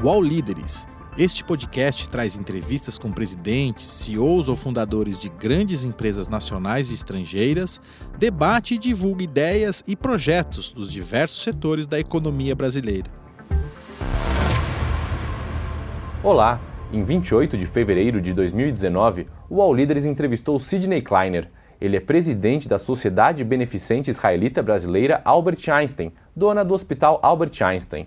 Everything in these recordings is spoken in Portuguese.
UOL Líderes. Este podcast traz entrevistas com presidentes, CEOs ou fundadores de grandes empresas nacionais e estrangeiras, debate e divulga ideias e projetos dos diversos setores da economia brasileira. Olá! Em 28 de fevereiro de 2019, o UOL Líderes entrevistou Sidney Kleiner. Ele é presidente da Sociedade Beneficente Israelita Brasileira Albert Einstein, dona do Hospital Albert Einstein.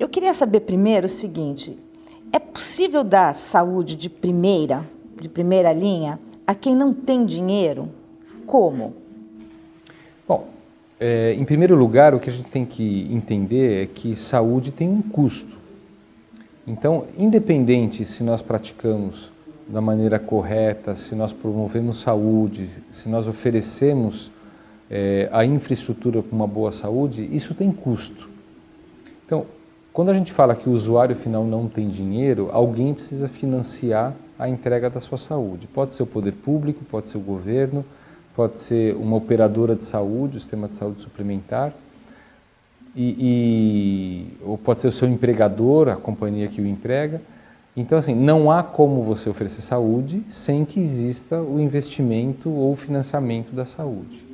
Eu queria saber primeiro o seguinte: é possível dar saúde de primeira, de primeira linha, a quem não tem dinheiro? Como? Bom, é, em primeiro lugar, o que a gente tem que entender é que saúde tem um custo. Então, independente se nós praticamos da maneira correta, se nós promovemos saúde, se nós oferecemos é, a infraestrutura com uma boa saúde, isso tem custo. Quando a gente fala que o usuário final não tem dinheiro, alguém precisa financiar a entrega da sua saúde. Pode ser o poder público, pode ser o governo, pode ser uma operadora de saúde, o sistema de saúde suplementar, e, e, ou pode ser o seu empregador, a companhia que o emprega. Então, assim, não há como você oferecer saúde sem que exista o investimento ou financiamento da saúde.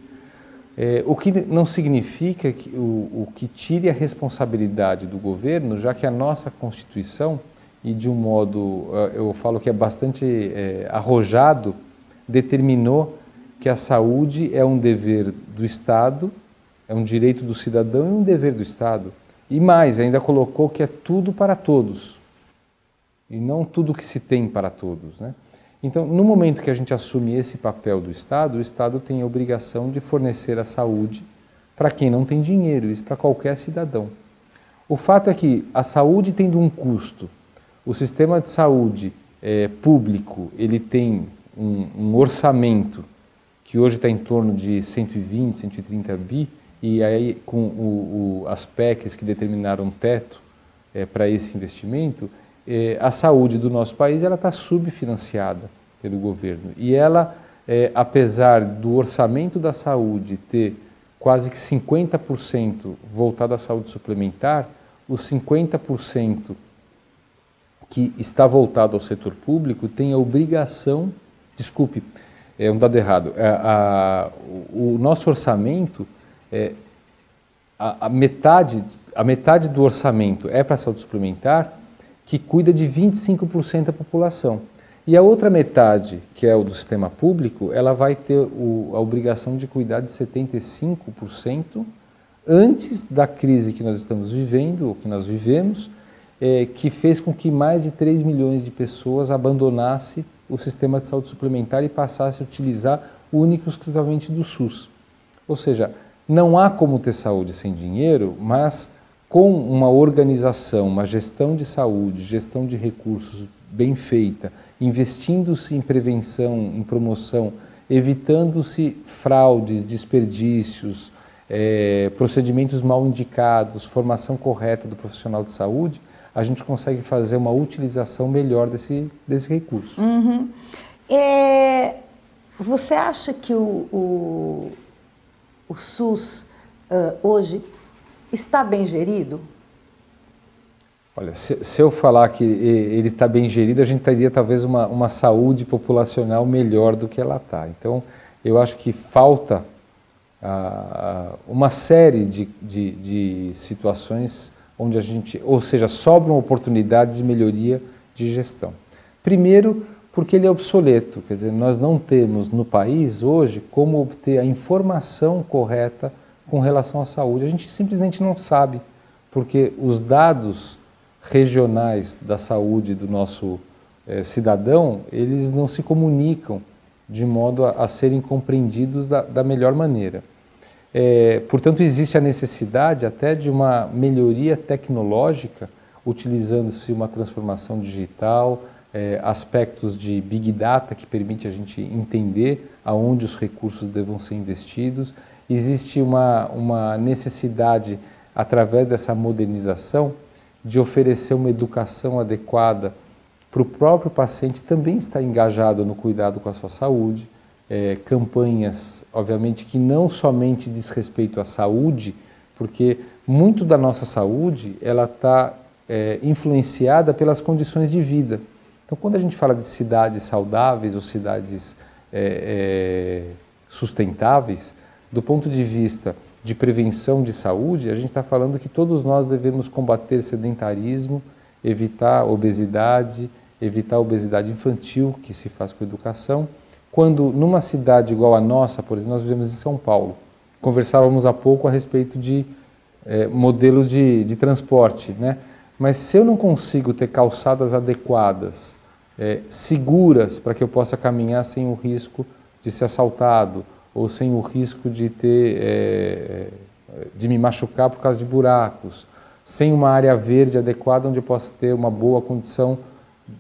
É, o que não significa que, o, o, que tire a responsabilidade do governo, já que a nossa Constituição, e de um modo, é, eu falo que é bastante é, arrojado, determinou que a saúde é um dever do Estado, é um direito do cidadão e um dever do Estado. E mais, ainda colocou que é tudo para todos, e não tudo que se tem para todos. Né? Então, no momento que a gente assume esse papel do Estado, o Estado tem a obrigação de fornecer a saúde para quem não tem dinheiro, isso para qualquer cidadão. O fato é que a saúde tendo um custo, o sistema de saúde é, público ele tem um, um orçamento que hoje está em torno de 120, 130 bi, e aí com o, o, as PECs que determinaram teto é, para esse investimento, é, a saúde do nosso país ela está subfinanciada pelo governo. E ela, é, apesar do orçamento da saúde ter quase que 50% voltado à saúde suplementar, os 50% que está voltado ao setor público tem a obrigação, desculpe, é um dado errado, é, a, o, o nosso orçamento, é, a, a, metade, a metade do orçamento é para a saúde suplementar que cuida de 25% da população. E a outra metade, que é o do sistema público, ela vai ter o, a obrigação de cuidar de 75% antes da crise que nós estamos vivendo, ou que nós vivemos, é, que fez com que mais de 3 milhões de pessoas abandonassem o sistema de saúde suplementar e passassem a utilizar único exclusivamente do SUS. Ou seja, não há como ter saúde sem dinheiro, mas com uma organização, uma gestão de saúde, gestão de recursos bem feita, investindo-se em prevenção, em promoção, evitando-se fraudes, desperdícios, é, procedimentos mal indicados, formação correta do profissional de saúde, a gente consegue fazer uma utilização melhor desse, desse recurso. Uhum. É, você acha que o, o, o SUS uh, hoje está bem gerido? Olha, se, se, eu falar que ele está bem gerido, a gente teria talvez uma, uma saúde populacional melhor do que ela está. Então, eu acho que falta ah, uma série de, de, de, situações onde a gente, ou seja, sobram oportunidades de melhoria de gestão. Primeiro, porque ele é obsoleto, quer dizer, nós não temos no país hoje como obter a informação correta com relação à saúde. A gente simplesmente não sabe, porque os dados regionais da saúde do nosso é, cidadão, eles não se comunicam de modo a, a serem compreendidos da, da melhor maneira. É, portanto, existe a necessidade até de uma melhoria tecnológica, utilizando-se uma transformação digital, é, aspectos de Big Data que permite a gente entender aonde os recursos devam ser investidos. Existe uma, uma necessidade, através dessa modernização, de oferecer uma educação adequada para o próprio paciente também estar engajado no cuidado com a sua saúde. É, campanhas, obviamente, que não somente diz respeito à saúde, porque muito da nossa saúde ela está é, influenciada pelas condições de vida. Então, quando a gente fala de cidades saudáveis ou cidades é, é, sustentáveis, do ponto de vista de prevenção de saúde, a gente está falando que todos nós devemos combater sedentarismo, evitar obesidade, evitar obesidade infantil, que se faz com educação. Quando numa cidade igual a nossa, por exemplo, nós vivemos em São Paulo, conversávamos há pouco a respeito de é, modelos de, de transporte, né? Mas se eu não consigo ter calçadas adequadas, é, seguras, para que eu possa caminhar sem o risco de ser assaltado ou sem o risco de ter é, de me machucar por causa de buracos, sem uma área verde adequada onde eu possa ter uma boa condição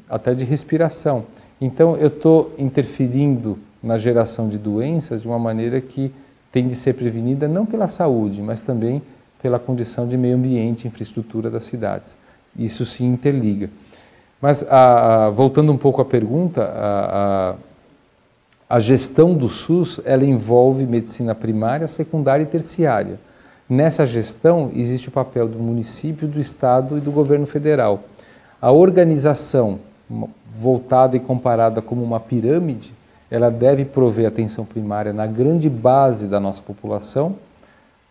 até de respiração. Então eu estou interferindo na geração de doenças de uma maneira que tem de ser prevenida não pela saúde, mas também pela condição de meio ambiente, infraestrutura das cidades. Isso se interliga. Mas, a, a, voltando um pouco à pergunta, a, a, gestão do SUS ela envolve medicina primária, secundária e terciária. Nessa gestão existe o papel do município, do estado e do governo federal. A organização voltada e comparada como uma pirâmide, ela deve prover atenção primária na grande base da nossa população,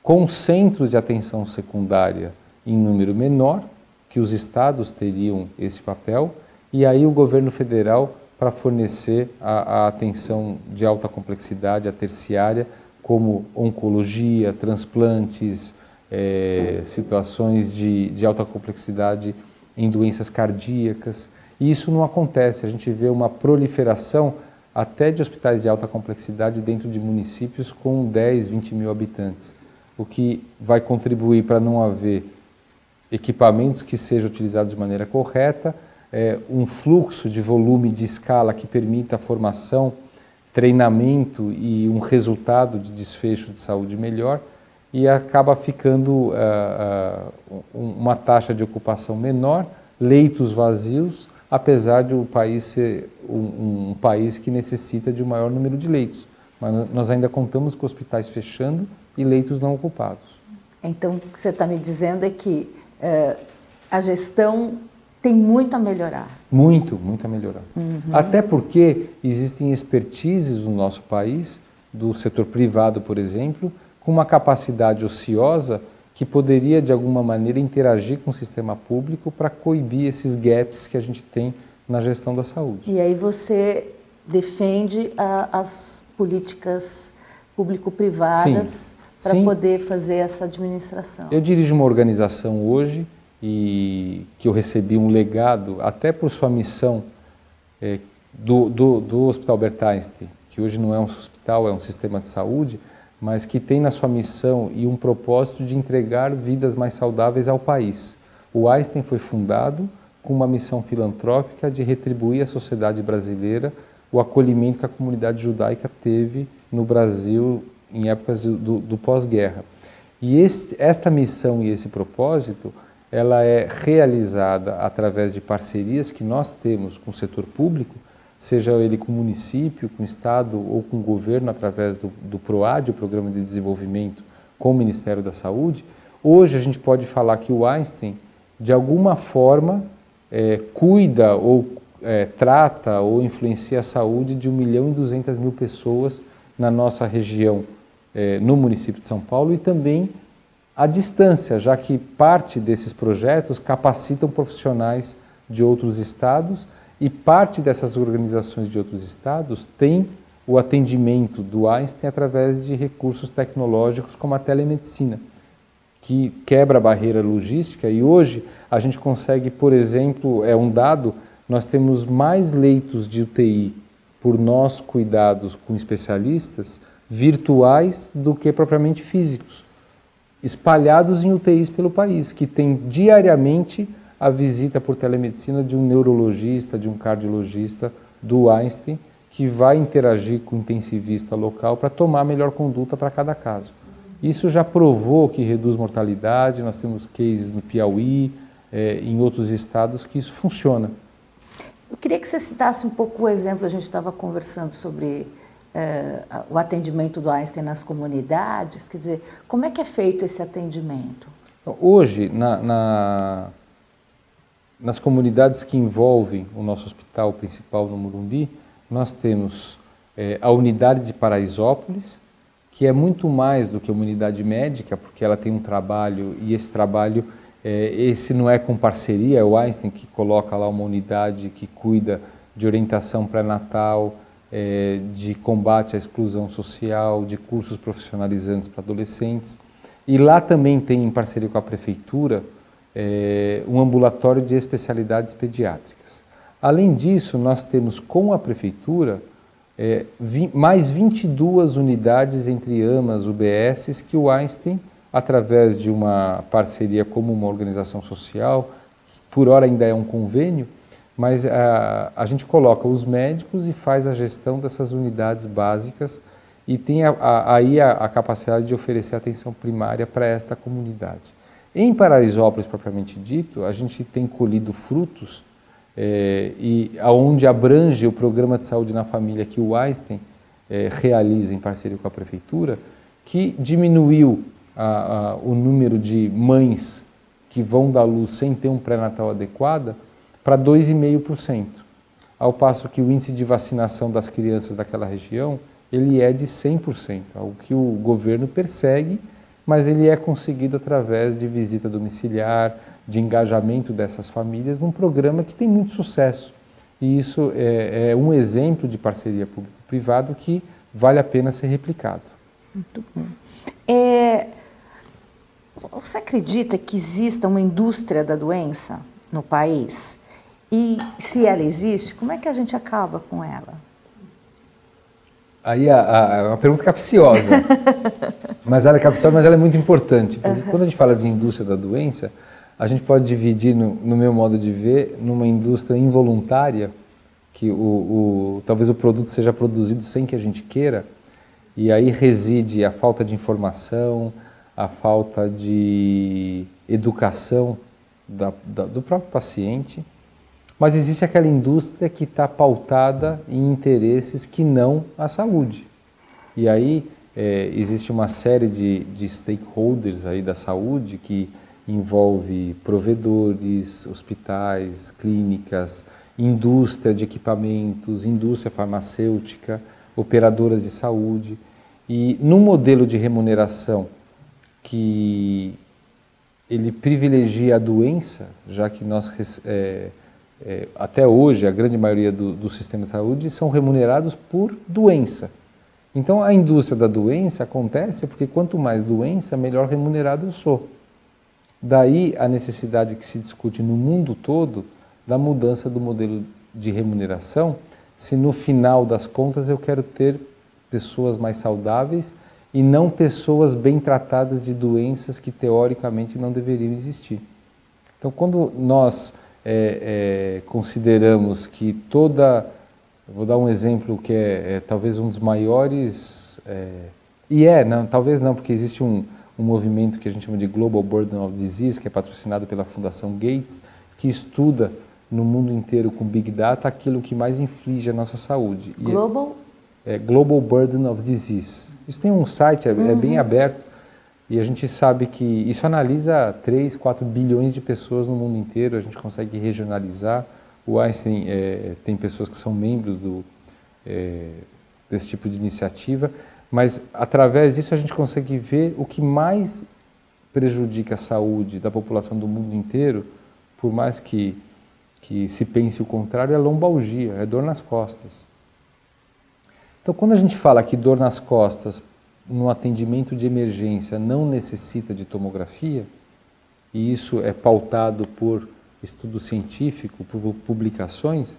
com centros de atenção secundária em número menor que os estados teriam esse papel, e aí o governo federal para fornecer a, a, atenção de alta complexidade, a terciária, como oncologia, transplantes, é, situações de, de alta complexidade em doenças cardíacas. E isso não acontece, a gente vê uma proliferação até de hospitais de alta complexidade dentro de municípios com 10, 20 mil habitantes, o que vai contribuir para não haver equipamentos que sejam utilizados de maneira correta, é, um fluxo de volume de escala que permita a formação, treinamento e um resultado de desfecho de saúde melhor, e acaba ficando uh, uh, uma taxa de ocupação menor, leitos vazios, apesar de o país ser um, um país que necessita de um maior número de leitos. Mas nós ainda contamos com hospitais fechando e leitos não ocupados. Então, o que você está me dizendo é que é, a gestão tem muito a melhorar. Muito, muito a melhorar. Uhum. Até porque existem expertises no nosso país, do setor privado, por exemplo, com uma capacidade ociosa que poderia, de alguma maneira, interagir com o sistema público para coibir esses gaps que a gente tem na gestão da saúde. E aí você defende a, as políticas público-privadas para poder fazer essa administração. Eu dirijo uma organização hoje e que eu recebi um legado até por sua missão é, do, do, do Hospital Albert Einstein, que hoje não é um hospital, é um sistema de saúde, mas que tem na sua missão e um propósito de entregar vidas mais saudáveis ao país. O Einstein foi fundado com uma missão filantrópica de retribuir à sociedade brasileira o acolhimento que a comunidade judaica teve no Brasil em épocas do, do, pós-guerra. E este, esta missão e esse propósito, ela é realizada através de parcerias que nós temos com o setor público, seja ele com o município, com o Estado ou com o governo, através do, do PROAD, o Programa de Desenvolvimento, com o Ministério da Saúde. Hoje a gente pode falar que o Einstein, de alguma forma, é, cuida ou é, trata ou influencia a saúde de 1 milhão e 200 mil pessoas na nossa região eh, no município de São Paulo e também à distância, já que parte desses projetos capacitam profissionais de outros estados e parte dessas organizações de outros estados tem o atendimento do Einstein através de recursos tecnológicos como a telemedicina, que quebra a barreira logística e hoje a gente consegue, por exemplo, é um dado, nós temos mais leitos de UTI por nós cuidados com especialistas virtuais do que propriamente físicos, espalhados em UTIs pelo país, que tem diariamente a visita por telemedicina de um neurologista, de um cardiologista do Einstein, que vai interagir com o intensivista local para tomar a melhor conduta para cada caso. Isso já provou que reduz mortalidade, nós temos cases no Piauí, é, em outros estados, que isso funciona. Eu queria que você citasse um pouco o exemplo, a gente estava conversando sobre é, o atendimento do Einstein nas comunidades, quer dizer, como é que é feito esse atendimento? Hoje, na, na, nas comunidades que envolvem o nosso hospital principal no Morumbi, nós temos é, a unidade de Paraisópolis, que é muito mais do que uma unidade médica, porque ela tem um trabalho e esse trabalho, é, esse não é com parceria, é o Einstein que coloca lá uma unidade que cuida de orientação pré-natal, é, de combate à exclusão social, de cursos profissionalizantes para adolescentes. E lá também tem, em parceria com a prefeitura, é, um ambulatório de especialidades pediátricas. Além disso, nós temos com a prefeitura é, vi, mais 22 unidades entre AMAs, UBSs, que o Einstein, através de uma parceria como uma organização social, por hora ainda é um convênio, mas a, a gente coloca os médicos e faz a gestão dessas unidades básicas e tem a, a, aí a, capacidade de oferecer atenção primária para esta comunidade. Em Paraisópolis, propriamente dito, a gente tem colhido frutos é, e aonde abrange o programa de saúde na família que o Einstein é, realiza em parceria com a prefeitura, que diminuiu a, a, o número de mães que vão dar luz sem ter um pré-natal adequado para 2,5%, ao passo que o índice de vacinação das crianças daquela região ele é de 100%, algo que o governo persegue, mas ele é conseguido através de visita domiciliar, de engajamento dessas famílias num programa que tem muito sucesso. E isso é, é um exemplo de parceria público-privado que vale a pena ser replicado. Muito bom. É, você acredita que exista uma indústria da doença no país? E se ela existe, como é que a gente acaba com ela? Aí é uma pergunta capciosa, mas ela é capciosa, mas ela é muito importante. Porque uhum. quando a gente fala de indústria da doença, a gente pode dividir, no, no meu modo de ver, numa indústria involuntária, que o, o, talvez o produto seja produzido sem que a gente queira, e aí reside a falta de informação, a falta de educação da, da, do próprio paciente. Mas existe aquela indústria que está pautada em interesses que não a saúde. E aí é, existe uma série de, de stakeholders aí da saúde que envolve provedores, hospitais, clínicas, indústria de equipamentos, indústria farmacêutica, operadoras de saúde. E num modelo de remuneração que ele privilegia a doença, já que nós é, é, até hoje a grande maioria do, do de saúde são remunerados por doença. Então a indústria da doença acontece porque quanto mais doença, melhor remunerado eu sou. Daí a necessidade que se discute no mundo todo da mudança do modelo de remuneração, se no final das contas eu quero ter pessoas mais saudáveis e não pessoas bem tratadas de doenças que teoricamente não deveriam existir. Então, quando nós é, é, consideramos que toda. Vou dar um exemplo que é, é talvez um dos maiores. É, e é, não, talvez não, porque existe um, um movimento que a gente chama de Global Burden of Disease, que é patrocinado pela Fundação Gates, que estuda no mundo inteiro com Big Data aquilo que mais inflige a nossa saúde. É Global? É, é Global Burden of Disease. Isso tem um site, é, uhum. é, bem uhum. aberto, e a gente sabe que isso analisa 3, 4 bilhões de pessoas no mundo inteiro, a gente consegue regionalizar. O Einstein é, tem pessoas que são membros do, é, desse tipo de iniciativa, mas através disso a gente consegue ver o que mais prejudica a saúde da população do mundo inteiro, por mais que, que se pense o contrário, é lombalgia, é dor nas costas. Então, quando a gente fala que dor nas costas no atendimento de emergência não necessita de tomografia, e isso é pautado por estudo científico, por publicações,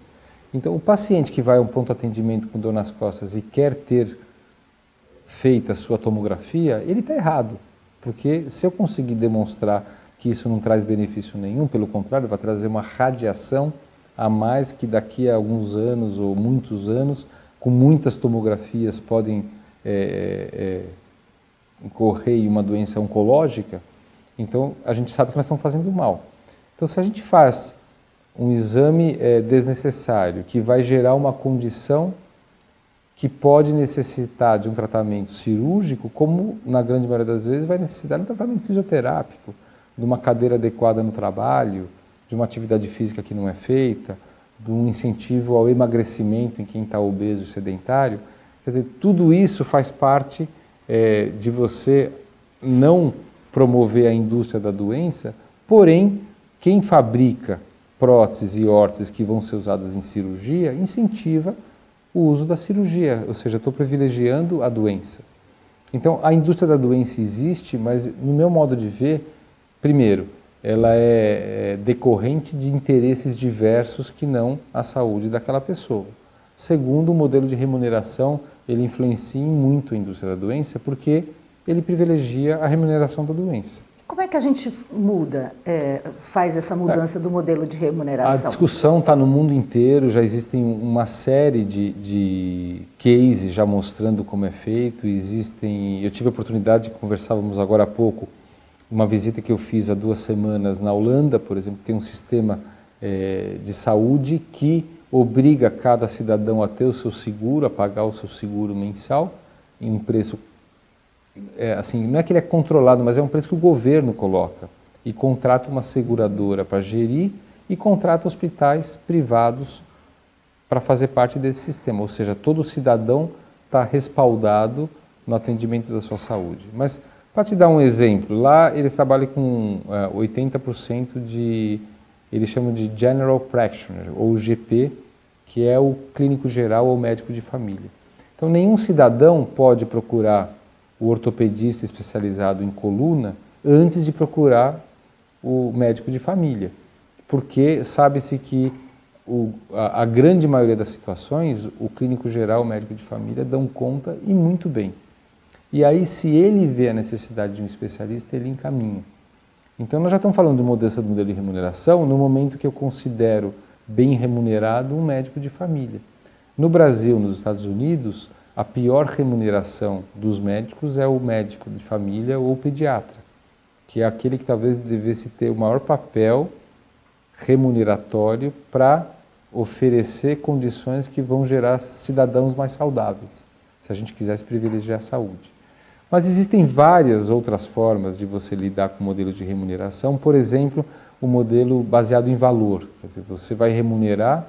então o paciente que vai a um pronto atendimento com dor nas costas e quer ter feita a sua tomografia, ele está errado. Porque se eu conseguir demonstrar que isso não traz benefício nenhum, pelo contrário, vai trazer uma radiação a mais que daqui a alguns anos ou muitos anos, com muitas tomografias, podem é, é, incorrer em uma doença oncológica. Então, a gente sabe que nós estamos fazendo mal. Então, se a gente faz um exame é, desnecessário que vai gerar uma condição que pode necessitar de um tratamento cirúrgico, como na grande maioria das vezes vai necessitar de um tratamento fisioterápico, de uma cadeira adequada no trabalho, de uma atividade física que não é feita, de um incentivo ao emagrecimento em quem está obeso e sedentário. Quer dizer, tudo isso faz parte é, de você não promover a indústria da doença, porém, quem fabrica próteses e órteses que vão ser usadas em cirurgia incentiva o uso da cirurgia, ou seja, estou privilegiando a doença. Então, a indústria da doença existe, mas no meu modo de ver, primeiro, ela é, é decorrente de interesses diversos que não a saúde daquela pessoa. Segundo, o modelo de remuneração, ele influencia muito a indústria da doença porque ele privilegia a remuneração da doença. Como é que a gente muda, é, faz essa mudança é, do modelo de remuneração? A discussão está no mundo inteiro, já existem uma série de, de cases já mostrando como é feito. Existem, eu tive a oportunidade, conversávamos agora há pouco, uma visita que eu fiz há duas semanas na Holanda, por exemplo, tem um sistema é, de saúde que obriga cada cidadão a ter o seu seguro, a pagar o seu seguro mensal em um preço é, assim, não é que ele é controlado, mas é um preço que o governo coloca e contrata uma seguradora para gerir e contrata hospitais privados para fazer parte desse sistema. Ou seja, todo cidadão está respaldado no atendimento da sua saúde. Mas, para te dar um exemplo, lá eles trabalham com é, 80% de, eles chamam de General Practitioner, ou GP, que é o clínico geral ou médico de família. Então, nenhum cidadão pode procurar o ortopedista especializado em coluna antes de procurar o médico de família, porque sabe-se que o, a, a, grande maioria das situações o clínico geral, o médico de família dão conta e muito bem. E aí, se ele vê a necessidade de um especialista, ele encaminha. Então, nós já estamos falando de mudança do modelo de remuneração no momento que eu considero bem remunerado um médico de família. No Brasil, nos Estados Unidos, a pior remuneração dos médicos é o médico de família ou pediatra, que é aquele que talvez devesse ter o maior papel remuneratório para oferecer condições que vão gerar cidadãos mais saudáveis, se a gente quisesse privilegiar a saúde. Mas existem várias outras formas de você lidar com o modelo de remuneração, por exemplo, o modelo baseado em valor. Quer dizer, você vai remunerar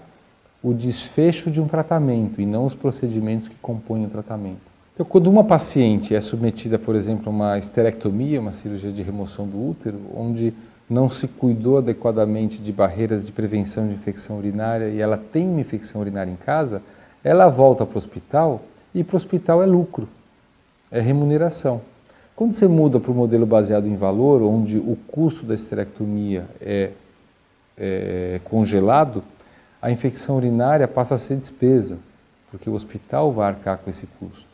o desfecho de um tratamento e não os procedimentos que compõem o tratamento. Então, quando uma paciente é submetida, por exemplo, a uma esterectomia, uma cirurgia de remoção do útero, onde não se cuidou adequadamente de barreiras de prevenção de infecção urinária e ela tem uma infecção urinária em casa, ela volta para o hospital e para o hospital é lucro, é remuneração. Quando você muda para o modelo baseado em valor, onde o custo da esterectomia é, é congelado, a infecção urinária passa a ser despesa, porque o hospital vai arcar com esse custo.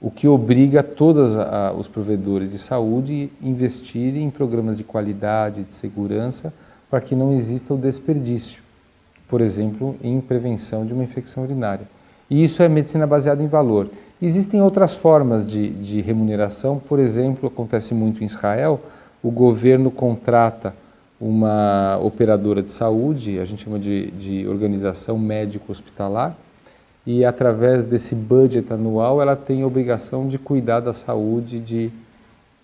O que obriga todos os provedores de saúde a investirem em programas de qualidade, de segurança, para que não exista o desperdício, por exemplo, em prevenção de uma infecção urinária. E isso é medicina baseada em valor. Existem outras formas de, de remuneração, por exemplo, acontece muito em Israel, o governo contrata uma operadora de saúde, a gente chama de, de organização médico-hospitalar, e através desse budget anual ela tem a obrigação de cuidar da saúde de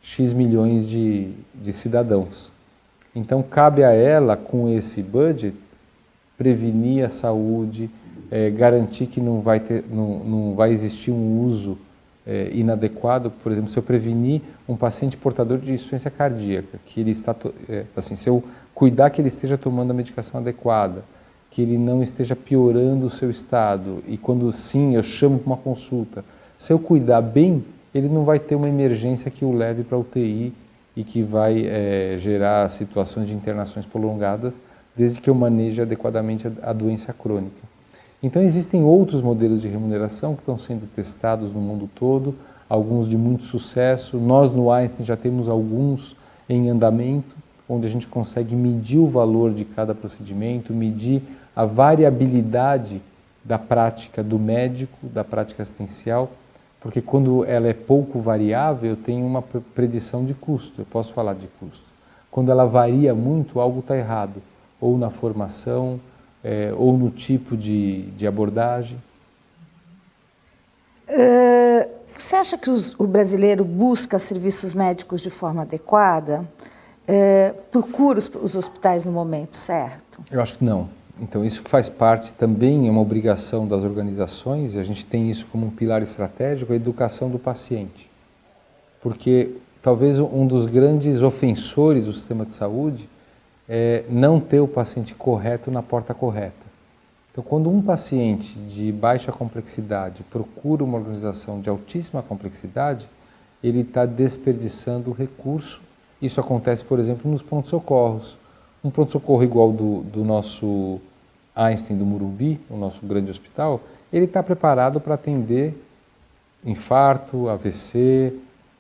X milhões de, de cidadãos. Então cabe a ela, com esse budget, prevenir a saúde, é, garantir que não vai, ter, não, não vai existir um uso é, inadequado, por exemplo, se eu prevenir um paciente portador de insuficiência cardíaca, que ele está, é, assim, se eu cuidar que ele esteja tomando a medicação adequada, que ele não esteja piorando o seu estado, e quando sim eu chamo para uma consulta, se eu cuidar bem, ele não vai ter uma emergência que o leve para UTI e que vai é, gerar situações de internações prolongadas, desde que eu maneje adequadamente a, a doença crônica. Então existem outros modelos de remuneração que estão sendo testados no mundo todo, alguns de muito sucesso. Nós no Einstein já temos alguns em andamento. onde a gente consegue medir o valor de cada procedimento, medir a variabilidade da prática do médico, da prática assistencial, porque quando ela é pouco variável, eu tenho uma predição de custo, eu posso falar de custo. Quando ela varia muito, algo está errado, ou na formação, é, ou no tipo de, de abordagem. Uh, você acha que os, o brasileiro busca serviços médicos de forma adequada? Uh, procura os, os hospitais no momento certo? Eu acho que não. Então, isso faz parte também, é uma obrigação das organizações, e a gente tem isso como um pilar estratégico, a educação do paciente. Porque talvez um dos grandes ofensores do sistema de saúde é não ter o paciente correto na porta correta. Então, quando um paciente de baixa complexidade procura uma organização de altíssima complexidade, ele está desperdiçando o recurso. Isso acontece, por exemplo, nos pontos-socorros um pronto-socorro igual do, do nosso Einstein do Murumbi, o nosso grande hospital, ele está preparado para atender infarto, AVC,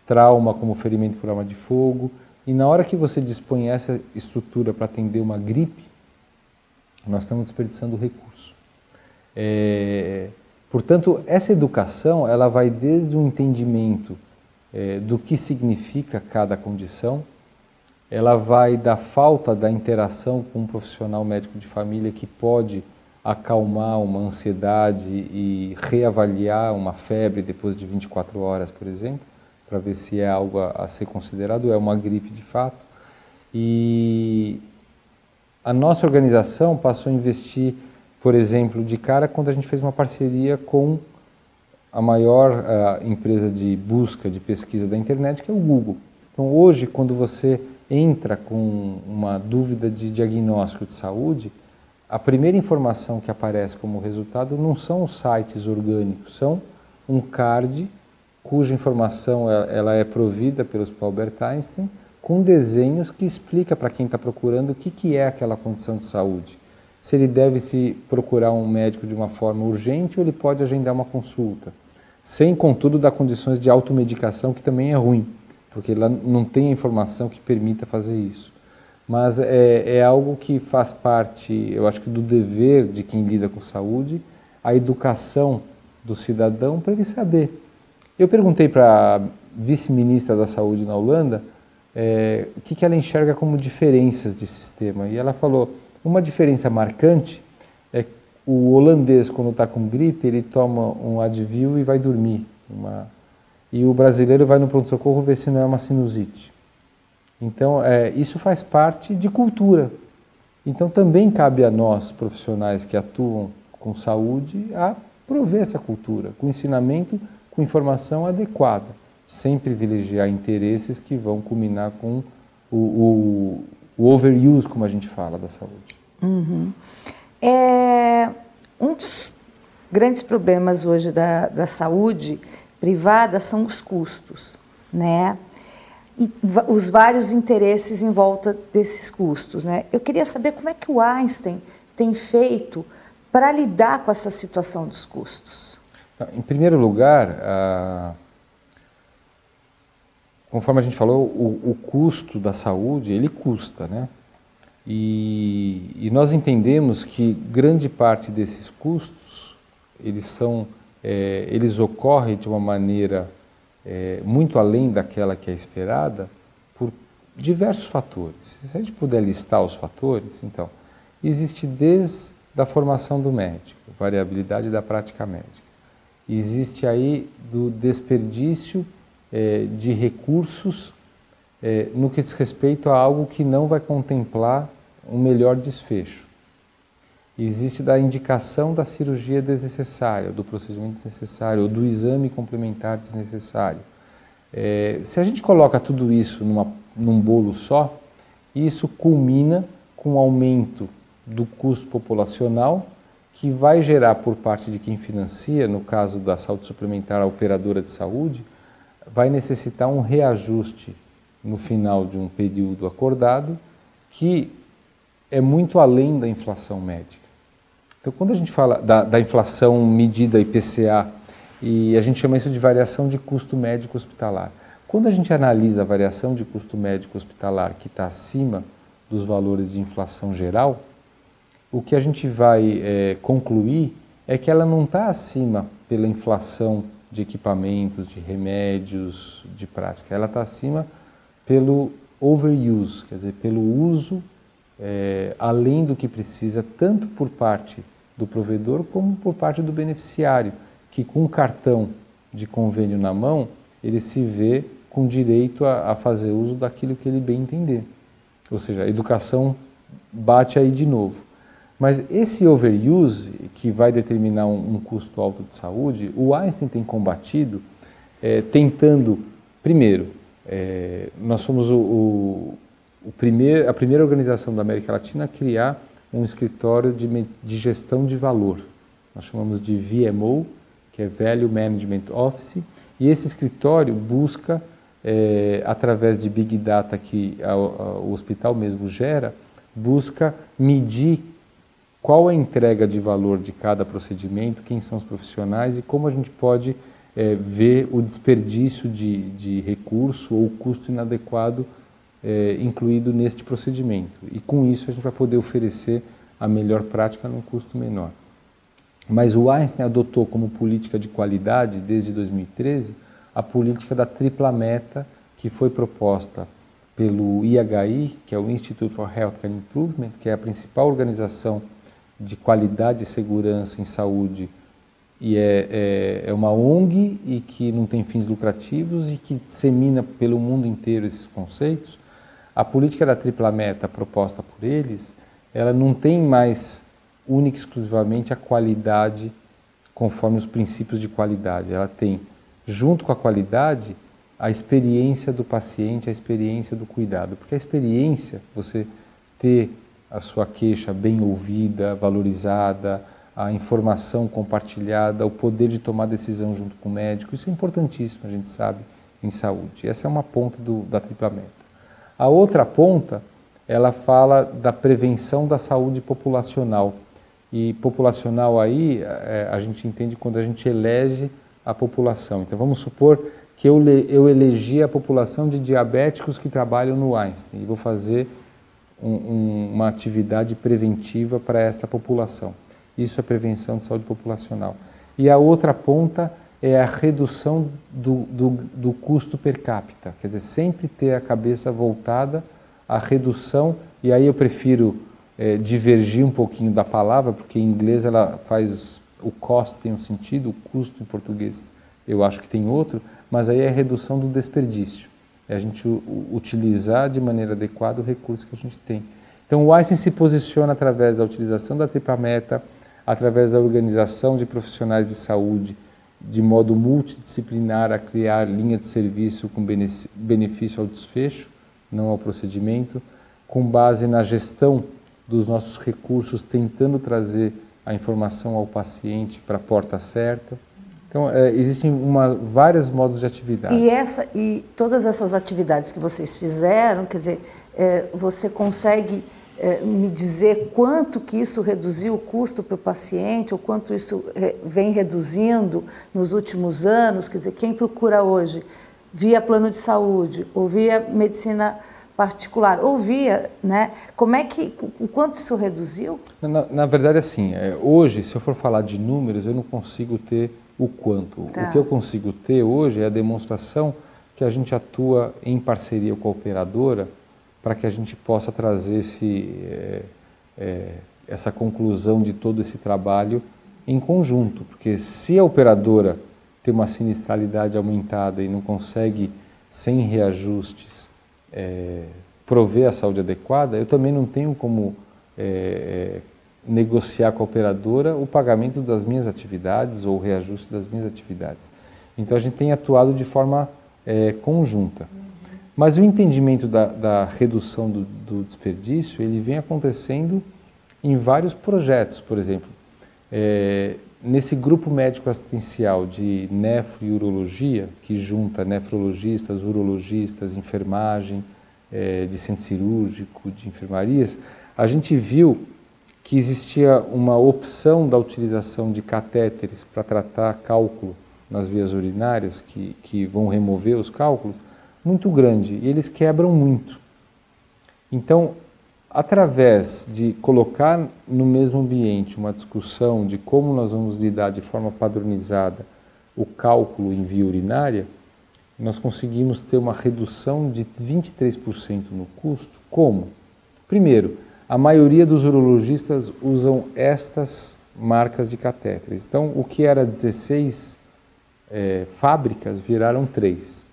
trauma como ferimento por arma de fogo. E na hora que você dispõe essa estrutura para atender uma gripe, nós estamos desperdiçando recurso. É, portanto, essa educação ela vai desde o entendimento é, do que significa cada condição, ela vai da falta da interação com um profissional médico de família que pode acalmar uma ansiedade e reavaliar uma febre depois de 24 horas, por exemplo, para ver se é algo a, a ser considerado, é uma gripe de fato. E a nossa organização passou a investir, por exemplo, de cara quando a gente fez uma parceria com a maior uh, empresa de busca, de pesquisa da internet, que é o Google. Então, hoje, quando você entra com uma dúvida de diagnóstico de saúde, a primeira informação que aparece como resultado não são os sites orgânicos, são um card cuja informação ela é provida pelos Albert Einstein com desenhos que explica para quem está procurando o que, que é aquela condição de saúde. Se ele deve se procurar um médico de uma forma urgente ou ele pode agendar uma consulta. Sem, contudo, dar condições de automedicação, que também é ruim porque lá não tem a informação que permita fazer isso. Mas é, é algo que faz parte, eu acho que do dever de quem lida com saúde, a educação do cidadão para ele saber. Eu perguntei para a vice-ministra da Saúde na Holanda é, o que, que ela enxerga como diferenças de sistema. E ela falou: uma diferença marcante é o holandês, quando está com gripe, ele toma um Advil e vai dormir. Uma, e o brasileiro vai no pronto-socorro ver se não é uma sinusite. Então, é, isso faz parte de cultura. Então, também cabe a nós, profissionais que atuam com saúde, a prover essa cultura, com ensinamento, com informação adequada, sem privilegiar interesses que vão culminar com o, o, o overuse, como a gente fala, da saúde. Uhum. É, um dos grandes problemas hoje da, da saúde privada são os custos, né? E os vários interesses em volta desses custos, né? Eu queria saber como é que o Einstein tem feito para lidar com essa situação dos custos. Em primeiro lugar, conforme a gente falou, o, o, custo da saúde ele custa, né? E, e nós entendemos que grande parte desses custos eles são é, eles ocorrem de uma maneira é, muito além daquela que é esperada por diversos fatores. Se a gente puder listar os fatores, então, existe desde a formação do médico, variabilidade da prática médica. Existe aí do desperdício é, de recursos é, no que diz respeito a algo que não vai contemplar um melhor desfecho existe da indicação da cirurgia desnecessária, do procedimento desnecessário, ou do exame complementar desnecessário. É, se a gente coloca tudo isso numa, num bolo só, isso culmina com um aumento do custo populacional que vai gerar por parte de quem financia, no caso da saúde suplementar, a operadora de saúde, vai necessitar um reajuste no final de um período acordado que é muito além da inflação médica. Então, quando a gente fala da, da inflação medida IPCA, e a gente chama isso de variação de custo médico hospitalar. Quando a gente analisa a variação de custo médico hospitalar que está acima dos valores de inflação geral, o que a gente vai é, concluir é que ela não está acima pela inflação de equipamentos, de remédios, de prática. Ela está acima pelo overuse, quer dizer, pelo uso é, além do que precisa, tanto por parte do provedor como por parte do beneficiário, que com um cartão de convênio na mão, ele se vê com direito a, a fazer uso daquilo que ele bem entender. Ou seja, a educação bate aí de novo. Mas esse overuse, que vai determinar um, um custo alto de saúde, o Einstein tem combatido é, tentando, primeiro, é, nós somos o, o, o primeir, a primeira organização da América Latina a criar um escritório de, de gestão de valor. Nós chamamos de VMO, que é Value Management Office, e esse escritório busca, é, através de Big Data que a, a, o hospital mesmo gera, busca medir qual a entrega de valor de cada procedimento, quem são os profissionais e como a gente pode é, ver o desperdício de, de recurso ou custo inadequado é, incluído neste procedimento. E com isso a gente vai poder oferecer a melhor prática num custo menor. Mas o Einstein adotou como política de qualidade, desde 2013, a política da tripla meta que foi proposta pelo IHI, que é o Institute for Healthcare Improvement, que é a principal organização de qualidade e segurança em saúde e é, é, é, uma ONG e que não tem fins lucrativos e que dissemina pelo mundo inteiro esses conceitos, a política da tripla meta proposta por eles, ela não tem mais única e exclusivamente a qualidade conforme os princípios de qualidade. Ela tem, junto com a qualidade, a experiência do paciente, a experiência do cuidado. Porque a experiência, você ter a sua queixa bem ouvida, valorizada, a informação compartilhada, o poder de tomar decisão junto com o médico, isso é importantíssimo, a gente sabe, em saúde. Essa é uma ponta do, da tripla meta. A outra ponta, ela fala da prevenção da saúde populacional. E populacional aí, é, a gente entende quando a gente elege a população. Então vamos supor que eu, eu elegi a população de diabéticos que trabalham no Einstein e vou fazer um, um, uma atividade preventiva para esta população. Isso é prevenção de saúde populacional. E a outra ponta é a redução do, do, do, custo per capita, quer dizer, sempre ter a cabeça voltada à redução, e aí eu prefiro é, divergir um pouquinho da palavra, porque em inglês ela faz, o cost tem um sentido, o custo em português eu acho que tem outro, mas aí é a redução do desperdício, é a gente utilizar de maneira adequada o recurso que a gente tem. Então o Einstein se posiciona através da utilização da tripla meta, através da organização de profissionais de saúde, de modo multidisciplinar a criar linha de serviço com benefício ao desfecho, não ao procedimento, com base na gestão dos nossos recursos, tentando trazer a informação ao paciente para a porta certa. Então, é, existem uma, vários modos de atividade. E, essa, e todas essas atividades que vocês fizeram, quer dizer, é, você consegue é, me dizer quanto que isso reduziu o custo para o paciente, ou quanto isso vem reduzindo nos últimos anos? Quer dizer, quem procura hoje via plano de saúde, ou via medicina particular, ou via, né? Como é que, o quanto isso reduziu? Na, na verdade, assim, é, hoje, se eu for falar de números, eu não consigo ter o quanto. Tá. O que eu consigo ter hoje é a demonstração que a gente atua em parceria com a operadora para que a gente possa trazer esse, é, é, essa conclusão de todo esse trabalho em conjunto, porque se a operadora tem uma sinistralidade aumentada e não consegue, sem reajustes, é, prover a saúde adequada, eu também não tenho como negociar com a operadora o pagamento das minhas atividades ou o reajuste das minhas atividades. Então a gente tem atuado de forma é, conjunta. Mas o entendimento da, da redução do, do, desperdício, ele vem acontecendo em vários projetos, por exemplo. É, nesse grupo médico assistencial de nefro e urologia, que junta nefrologistas, urologistas, enfermagem, é, de centro cirúrgico, de enfermarias, a gente viu que existia uma opção da utilização de catéteres para tratar cálculo nas vias urinárias, que, que vão remover os cálculos, muito grande e eles quebram muito. Então, através de colocar no mesmo ambiente uma discussão de como nós vamos lidar de forma padronizada o cálculo em via urinária, nós conseguimos ter uma redução de 23% no custo. Como? Primeiro, a maioria dos urologistas usam estas marcas de catéteres. Então, o que era 16 é, fábricas viraram 3.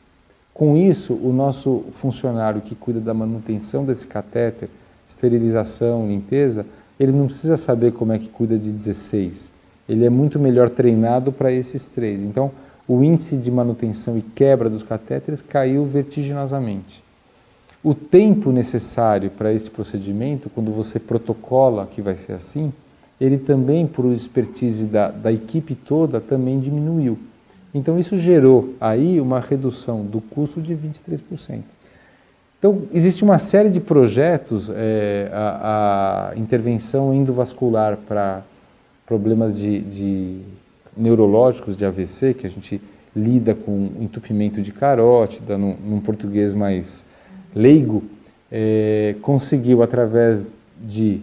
Com isso, o nosso funcionário que cuida da manutenção desse catéter, esterilização, limpeza, ele não precisa saber como é que cuida de 16. Ele é muito melhor treinado para esses três. Então, o índice de manutenção e quebra dos catéteres caiu vertiginosamente. O tempo necessário para este procedimento, quando você protocola que vai ser assim, ele também, por expertise da, da equipe toda, também diminuiu. Então, isso gerou aí uma redução do custo de 23%. Então, existe uma série de projetos, é, a, a, intervenção endovascular para problemas de, de, neurológicos de AVC, que a gente lida com entupimento de carótida, num, num português mais leigo, é, conseguiu, através de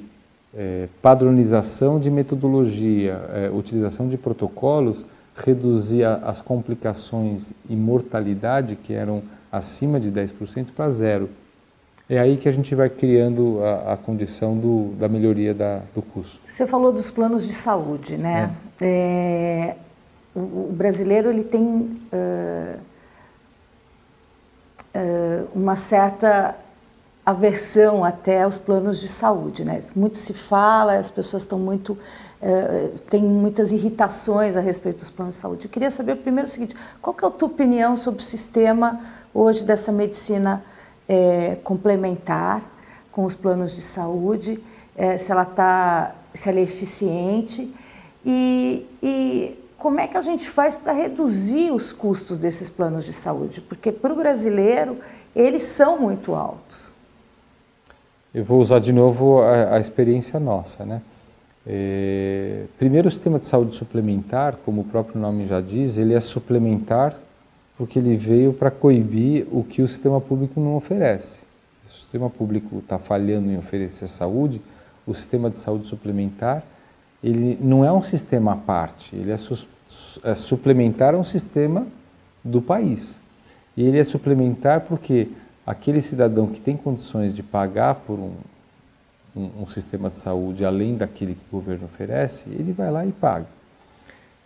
é, padronização de metodologia, é, utilização de protocolos, reduzir as complicações e mortalidade, que eram acima de 10%, para zero. É aí que a gente vai criando a, a condição do, da melhoria da, do custo. Você falou dos planos de saúde, né? É. É, o, o, brasileiro ele tem uh, uma certa aversão até aos planos de saúde, né? Muito se fala, as pessoas estão muito uh, têm muitas irritações a respeito dos planos de saúde. Eu queria saber primeiro o seguinte: qual é a tua opinião sobre o sistema hoje dessa medicina é, complementar com os planos de saúde? Se ela tá, se ela é eficiente e, e como é que a gente faz para reduzir os custos desses planos de saúde? Porque para o brasileiro eles são muito altos. Eu vou usar de novo a, a experiência nossa, né? É, primeiro, o sistema de saúde suplementar, como o próprio nome já diz, ele é suplementar porque ele veio para coibir o que o sistema público não oferece. Se o sistema público está falhando em oferecer saúde, o sistema de saúde suplementar ele não é um sistema à parte, ele é, su é suplementar a um sistema do país. E ele é suplementar porque aquele cidadão que tem condições de pagar por um, um, um, sistema de saúde além daquele que o governo oferece, ele vai lá e paga.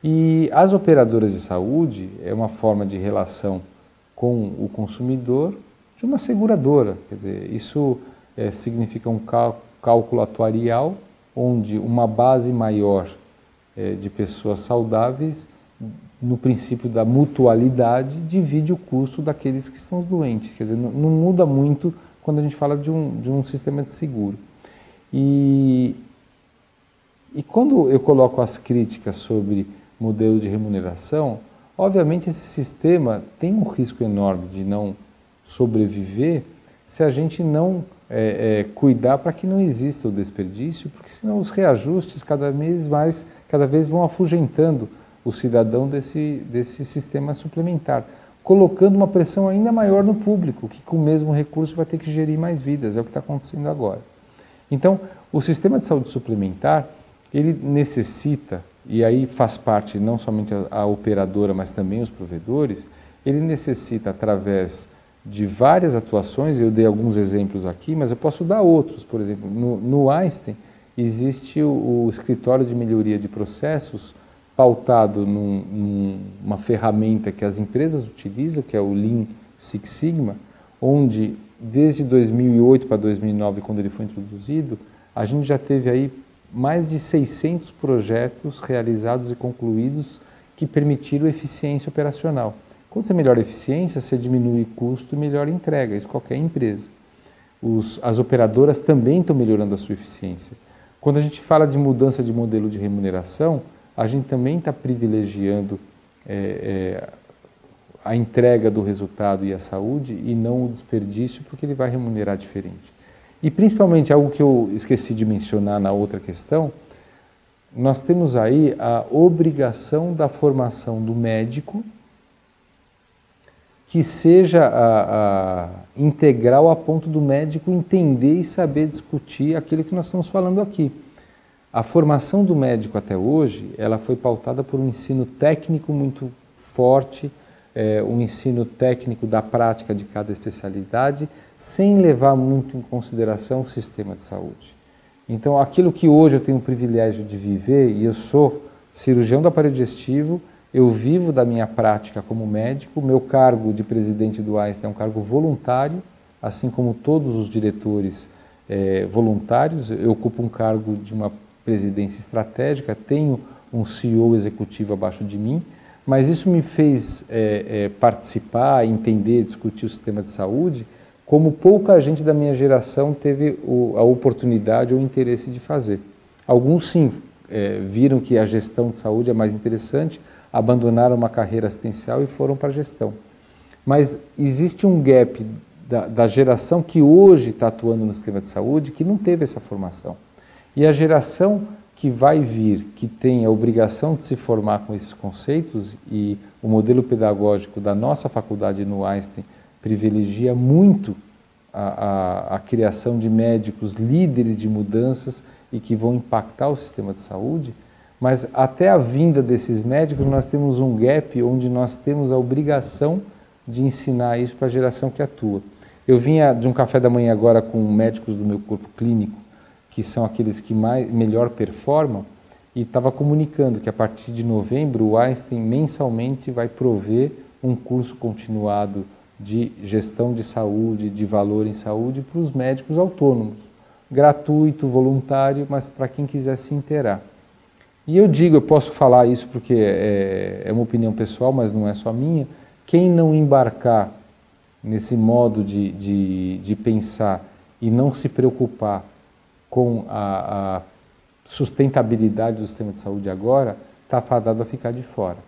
E as operadoras de saúde é uma forma de relação com o consumidor de uma seguradora. Quer dizer, isso é, significa um cálculo atuarial onde uma base maior é, de pessoas saudáveis no princípio da mutualidade, divide o custo daqueles que estão doentes. Quer dizer, não, não muda muito quando a gente fala de um, de um sistema de seguro. E, e quando eu coloco as críticas sobre modelo de remuneração, obviamente esse sistema tem um risco enorme de não sobreviver se a gente não é, é, cuidar para que não exista o desperdício, porque senão os reajustes cada vez mais, cada vez vão afugentando o cidadão desse, desse sistema suplementar, colocando uma pressão ainda maior no público, que com o mesmo recurso vai ter que gerir mais vidas, é o que está acontecendo agora. Então, o sistema de saúde suplementar, ele necessita, e aí faz parte não somente a, a operadora, mas também os provedores, ele necessita, através de várias atuações, eu dei alguns exemplos aqui, mas eu posso dar outros. Por exemplo, no, no Einstein existe o, o escritório de melhoria de processos, pautado num, numa ferramenta que as empresas utilizam, que é o Lean Six Sigma, onde desde 2008 para 2009, quando ele foi introduzido, a gente já teve aí mais de 600 projetos realizados e concluídos que permitiram eficiência operacional. Quando você melhora a eficiência, você diminui custo e melhora a entrega, isso qualquer empresa. Os, as operadoras também estão melhorando a sua eficiência. Quando a gente fala de mudança de modelo de remuneração, a gente também está privilegiando é, é, a entrega do resultado e a saúde e não o desperdício, porque ele vai remunerar diferente. E principalmente algo que eu esqueci de mencionar na outra questão, nós temos aí a obrigação da formação do médico que seja a, a integral a ponto do médico entender e saber discutir aquilo que nós estamos falando aqui. A formação do médico até hoje, ela foi pautada por um ensino técnico muito forte, é, um ensino técnico da prática de cada especialidade, sem levar muito em consideração o sistema de saúde. Então, aquilo que hoje eu tenho o privilégio de viver, e eu sou cirurgião do aparelho digestivo, eu vivo da minha prática como médico, meu cargo de presidente do Einstein é um cargo voluntário, assim como todos os diretores é, voluntários, eu ocupo um cargo de uma presidência estratégica, tenho um CEO executivo abaixo de mim, mas isso me fez é, é, participar, entender, discutir o sistema de saúde, como pouca gente da minha geração teve o, a oportunidade ou interesse de fazer. Alguns sim é, viram que a gestão de saúde é mais interessante, abandonaram uma carreira assistencial e foram para a gestão. Mas existe um gap da, da geração que hoje está atuando no sistema de saúde que não teve essa formação. E a geração que vai vir, que tem a obrigação de se formar com esses conceitos, e o modelo pedagógico da nossa faculdade no Einstein privilegia muito a, a, a criação de médicos líderes de mudanças e que vão impactar o sistema de saúde, mas até a vinda desses médicos nós temos um gap onde nós temos a obrigação de ensinar isso para a geração que atua. Eu vinha de um café da manhã agora com médicos do meu corpo clínico que são aqueles que mais, melhor performam, e estava comunicando que a partir de novembro o Einstein mensalmente vai prover um curso continuado de gestão de saúde, de valor em saúde para os médicos autônomos, gratuito, voluntário, mas para quem quiser se inteirar. E eu digo, eu posso falar isso porque é, é uma opinião pessoal, mas não é só minha, quem não embarcar nesse modo de, de, de pensar e não se preocupar com a, a sustentabilidade do sistema de saúde agora, está fadado a ficar de fora,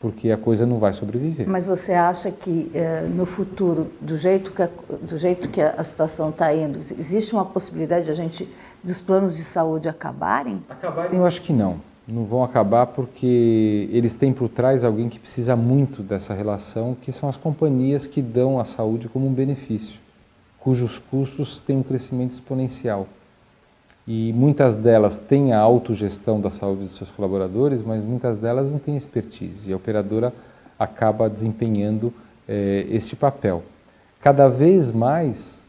porque a coisa não vai sobreviver. Mas você acha que eh, no futuro, do jeito que a, do jeito que a situação está indo, existe uma possibilidade de a gente, dos planos de saúde acabarem? Acabarem, eu acho que não. Não vão acabar porque eles têm por trás alguém que precisa muito dessa relação, que são as companhias que dão a saúde como um benefício, cujos custos têm um crescimento exponencial e muitas delas têm a autogestão da saúde dos seus colaboradores, mas muitas delas não têm expertise e a operadora acaba desempenhando eh, este papel. Cada vez mais,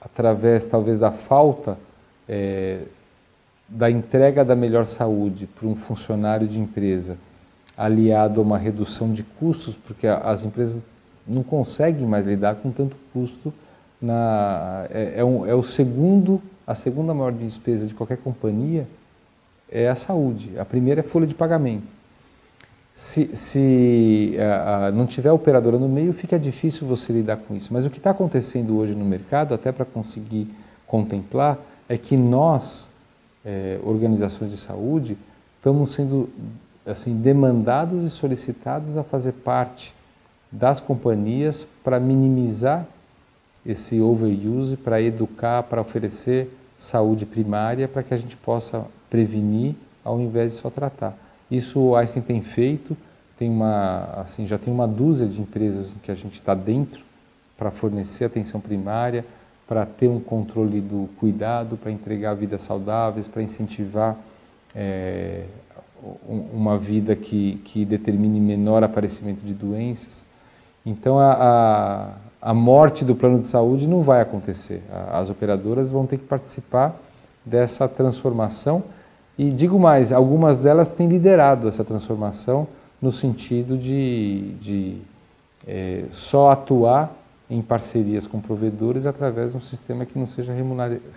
através talvez da falta eh, da entrega da melhor saúde para um funcionário de empresa, aliado a uma redução de custos, porque as empresas não conseguem mais lidar com tanto custo, na, é, é, um, é o segundo a segunda maior despesa de qualquer companhia é a saúde. A primeira é folha de pagamento. Se, se não tiver operadora no meio, fica difícil você lidar com isso. Mas o que está acontecendo hoje no mercado, até para conseguir contemplar, é que nós, é, organizações de saúde, estamos sendo assim demandados e solicitados a fazer parte das companhias para minimizar esse overuse, para educar, para oferecer saúde primária para que a gente possa prevenir ao invés de só tratar. Isso o Einstein tem feito, tem uma, assim, já tem uma dúzia de empresas em que a gente está dentro para fornecer atenção primária, para ter um controle do cuidado, para entregar vidas saudáveis, para incentivar é, uma vida que, que determine menor aparecimento de doenças. Então, a, a, a morte do plano de saúde não vai acontecer. As operadoras vão ter que participar dessa transformação e digo mais, algumas delas têm liderado essa transformação no sentido de, de é, só atuar em parcerias com provedores através de um sistema que não seja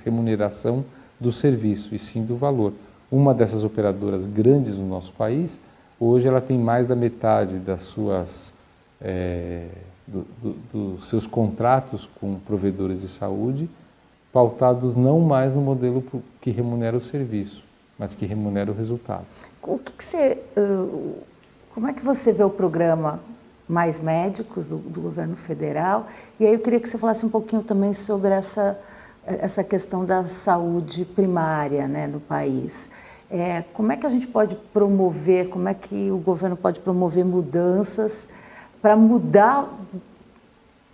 remuneração do serviço, e sim do valor. Uma dessas operadoras grandes no nosso país, hoje ela tem mais da metade das suas é, do, do, dos seus contratos com provedores de saúde, pautados não mais no modelo que remunera o serviço, mas que remunera o resultado. O que, que você, uh, como é que você vê o programa Mais Médicos do, do, governo federal? E aí eu queria que você falasse um pouquinho também sobre essa, essa questão da saúde primária né, no país. É, como é que a gente pode promover, como é que o governo pode promover mudanças para mudar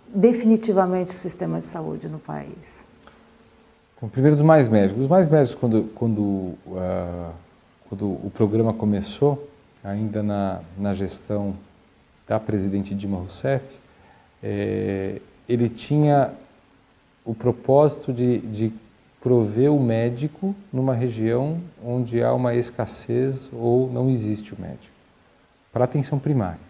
definitivamente o sistema de saúde no país? Primeiro dos mais médicos. Os mais médicos, quando, quando, uh, quando o programa começou, ainda na, na gestão da presidente Dilma Rousseff, é, ele tinha o propósito de, de prover o médico numa região onde há uma escassez ou não existe o médico, para atenção primária.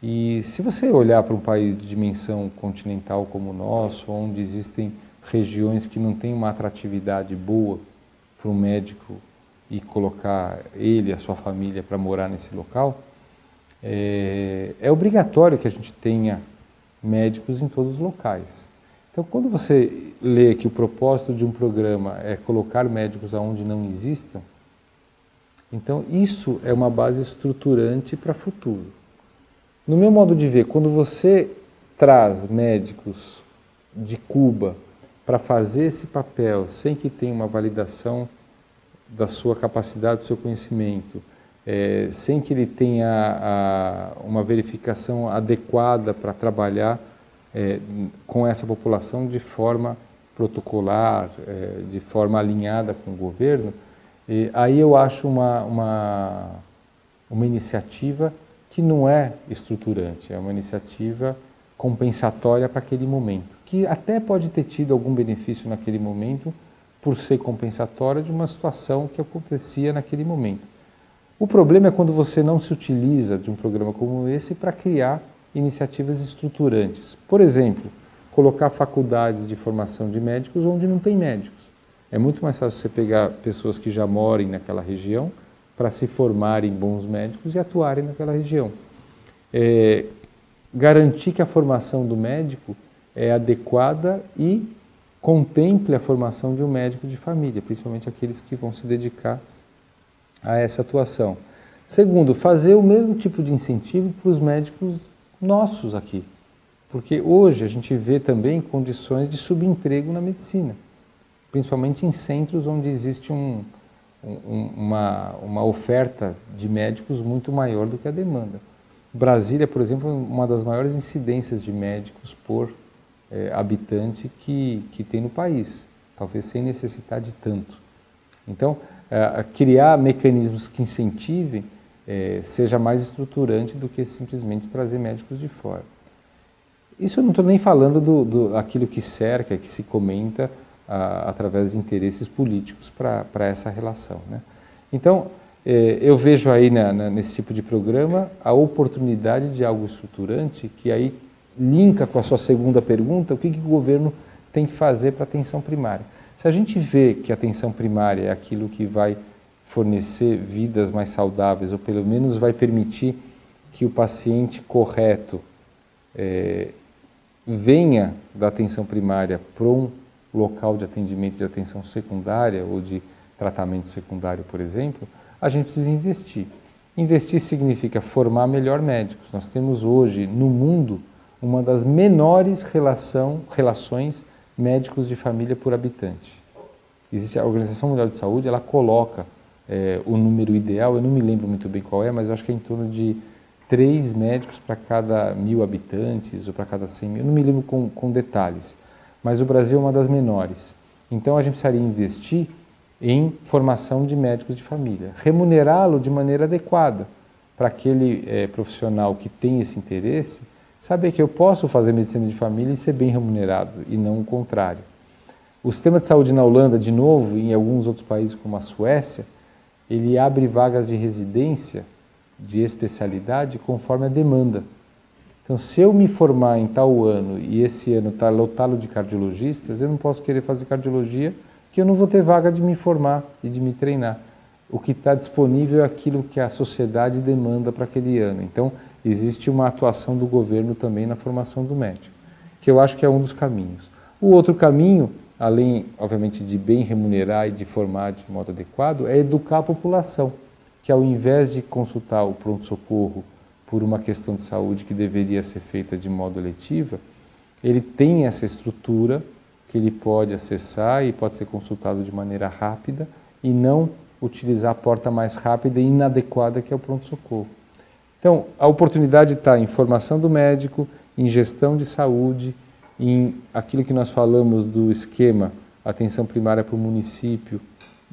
E se você olhar para um país de dimensão continental como o nosso, onde existem regiões que não têm uma atratividade boa para um médico e colocar ele a sua família para morar nesse local, é, é obrigatório que a gente tenha médicos em todos os locais. Então, quando você lê que o propósito de um programa é colocar médicos aonde não existam, então isso é uma base estruturante para o futuro. No meu modo de ver, quando você traz médicos de Cuba para fazer esse papel sem que tenha uma validação da sua capacidade, do seu conhecimento, é, sem que ele tenha a, uma verificação adequada para trabalhar é, com essa população de forma protocolar, é, de forma alinhada com o governo, e aí eu acho uma, uma, uma iniciativa que não é estruturante, é uma iniciativa compensatória para aquele momento, que até pode ter tido algum benefício naquele momento por ser compensatória de uma situação que acontecia naquele momento. O problema é quando você não se utiliza de um programa como esse para criar iniciativas estruturantes. Por exemplo, colocar faculdades de formação de médicos onde não tem médicos. É muito mais fácil você pegar pessoas que já morem naquela região para se formarem bons médicos e atuarem naquela região. É, garantir que a formação do médico é adequada e contemple a formação de um médico de família, principalmente aqueles que vão se dedicar a essa atuação. Segundo, fazer o mesmo tipo de incentivo para os médicos nossos aqui. Porque hoje a gente vê também condições de subemprego na medicina, principalmente em centros onde existe um, um, uma, uma oferta de médicos muito maior do que a demanda. Brasília, por exemplo, é uma das maiores incidências de médicos por é, habitante que, que tem no país, talvez sem necessitar de tanto. Então, é, criar mecanismos que incentivem é, seja mais estruturante do que simplesmente trazer médicos de fora. Isso eu não estou nem falando do, do aquilo que cerca, que se comenta a, através de interesses políticos para essa relação. Né? Então, é, eu vejo aí na, na, nesse tipo de programa a oportunidade de algo estruturante que aí linka com a sua segunda pergunta, o que, que o governo tem que fazer para a atenção primária. Se a gente vê que a atenção primária é aquilo que vai fornecer vidas mais saudáveis, ou pelo menos vai permitir que o paciente correto é, venha da atenção primária para um local de atendimento de atenção secundária ou de tratamento secundário, por exemplo, a gente precisa investir. Investir significa formar melhor médicos. Nós temos hoje no mundo uma das menores relação, relações médicos de família por habitante. Existe a Organização Mundial de Saúde, ela coloca é, o número ideal, eu não me lembro muito bem qual é, mas acho que é em torno de três médicos para cada mil habitantes ou para cada cem mil, eu não me lembro com, com detalhes, mas o Brasil é uma das menores. Então a gente precisaria investir em formação de médicos de família, remunerá-lo de maneira adequada para aquele é, profissional que tem esse interesse, saber que eu posso fazer medicina de família e ser bem remunerado e não o contrário. O sistema de saúde na Holanda, de novo, e em alguns outros países como a Suécia, ele abre vagas de residência de especialidade conforme a demanda. Então, se eu me formar em tal ano e esse ano está lotado de cardiologistas, eu não posso querer fazer cardiologia, que eu não vou ter vaga de me formar e de me treinar. O que está disponível é aquilo que a sociedade demanda para aquele ano. Então, existe uma atuação do governo também na formação do médico, que eu acho que é um dos caminhos. O outro caminho além, obviamente, de bem remunerar e de formar de modo adequado, é educar a população, que ao invés de consultar o pronto-socorro por uma questão de saúde que deveria ser feita de modo letiva, ele tem essa estrutura que ele pode acessar e pode ser consultado de maneira rápida e não utilizar a porta mais rápida e inadequada que é o pronto-socorro. Então, a oportunidade está em formação do médico, em gestão de saúde, em aquilo que nós falamos do esquema atenção primária para o município,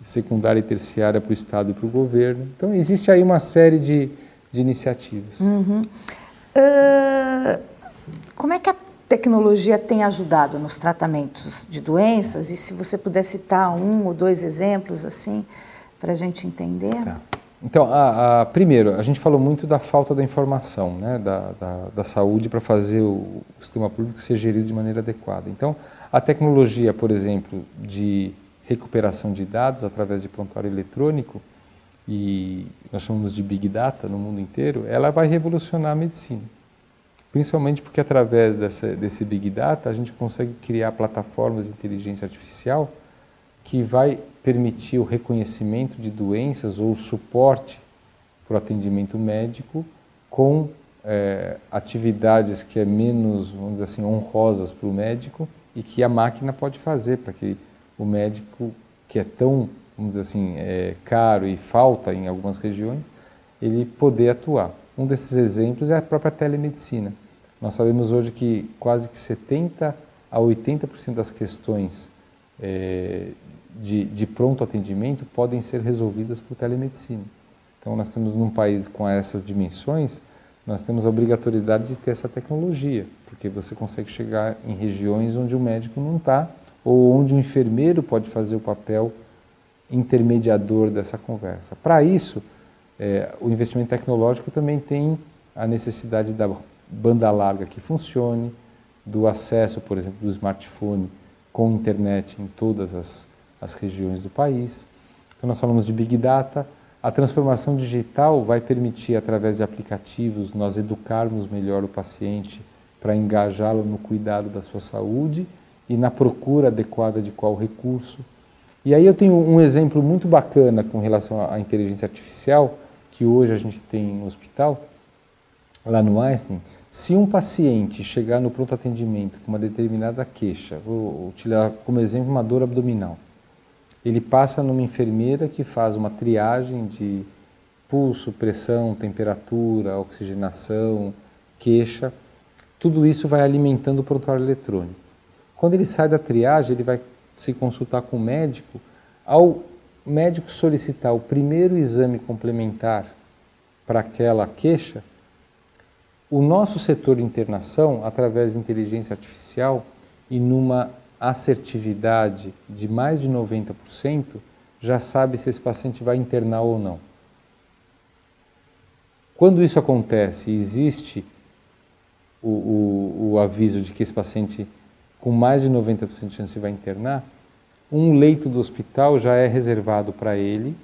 secundária e terciária para o Estado e para o governo. Então, existe aí uma série de, de iniciativas. Uhum. Uh, como é que a tecnologia tem ajudado nos tratamentos de doenças? E se você puder citar um ou dois exemplos assim, para a gente entender? Tá. Então, a, a, primeiro, a gente falou muito da falta da informação né, da, da, da saúde para fazer o, o, sistema público ser gerido de maneira adequada. Então, a tecnologia, por exemplo, de recuperação de dados através de prontuário eletrônico, e nós chamamos de Big Data no mundo inteiro, ela vai revolucionar a medicina. Principalmente porque através dessa, desse Big Data a gente consegue criar plataformas de inteligência artificial que vai permitir o reconhecimento de doenças ou suporte para o atendimento médico com é, atividades que é menos, vamos dizer assim, honrosas para o médico e que a máquina pode fazer para que o médico, que é tão, vamos dizer assim, é, caro e falta em algumas regiões, ele poder atuar. Um desses exemplos é a própria telemedicina. Nós sabemos hoje que quase que 70 a 80% das questões é, de, de pronto atendimento podem ser resolvidas por telemedicina. Então, nós temos num país com essas dimensões, nós temos a obrigatoriedade de ter essa tecnologia, porque você consegue chegar em regiões onde o médico não está, ou onde o enfermeiro pode fazer o papel intermediador dessa conversa. Para isso, é, o investimento tecnológico também tem a necessidade da banda larga que funcione, do acesso, por exemplo, do smartphone com internet em todas as as regiões do país. Então, nós falamos de Big Data. A transformação digital vai permitir, através de aplicativos, nós educarmos melhor o paciente para engajá-lo no cuidado da sua saúde e na procura adequada de qual recurso. E aí eu tenho um exemplo muito bacana com relação à inteligência artificial, que hoje a gente tem no hospital, lá no Einstein. Se um paciente chegar no pronto atendimento com uma determinada queixa, vou utilizar como exemplo uma dor abdominal, ele passa numa enfermeira que faz uma triagem de pulso, pressão, temperatura, oxigenação, queixa. Tudo isso vai alimentando o prontuário eletrônico. Quando ele sai da triagem, ele vai se consultar com o médico. Ao médico solicitar o primeiro exame complementar para aquela queixa, o nosso setor de internação, através de inteligência artificial e numa assertividade de mais de 90%, já sabe se esse paciente vai internar ou não. Quando isso acontece, existe o, o, o aviso de que esse paciente com mais de 90% de chance vai internar, um leito do hospital já é reservado para ele,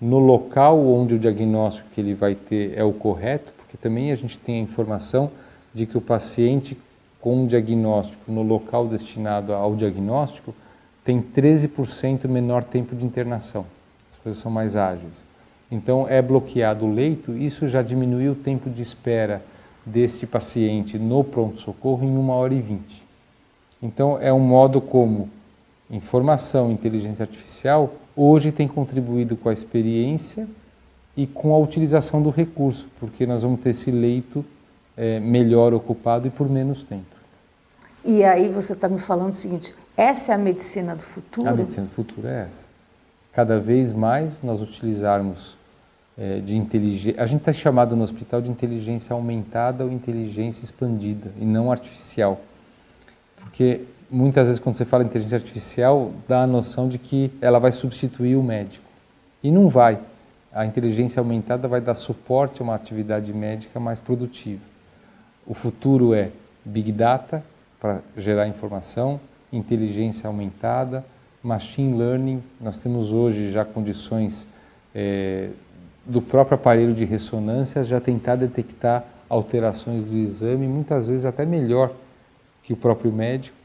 no local onde o diagnóstico que ele vai ter é o correto, porque também a gente tem a informação de que o paciente com um diagnóstico no local destinado ao diagnóstico tem 13% menor tempo de internação. As coisas são mais ágeis. Então é bloqueado o leito, isso já diminui o tempo de espera deste paciente no pronto-socorro em 1 hora e 20. Então é um modo como informação, inteligência artificial hoje tem contribuído com a experiência e com a utilização do recurso, porque nós vamos ter esse leito é, melhor ocupado e por menos tempo. E aí você está me falando o seguinte: essa é a medicina do futuro? A medicina do futuro é essa. Cada vez mais nós utilizarmos é, de inteligência. A gente está chamado no hospital de inteligência aumentada ou inteligência expandida e não artificial. Porque muitas vezes quando você fala inteligência artificial, dá a noção de que ela vai substituir o médico. E não vai. A inteligência aumentada vai dar suporte a uma atividade médica mais produtiva. O futuro é Big Data, para gerar informação, inteligência aumentada, machine learning. Nós temos hoje já condições é, do próprio aparelho de ressonância já tentar detectar alterações do exame, muitas vezes até melhor que o próprio médico.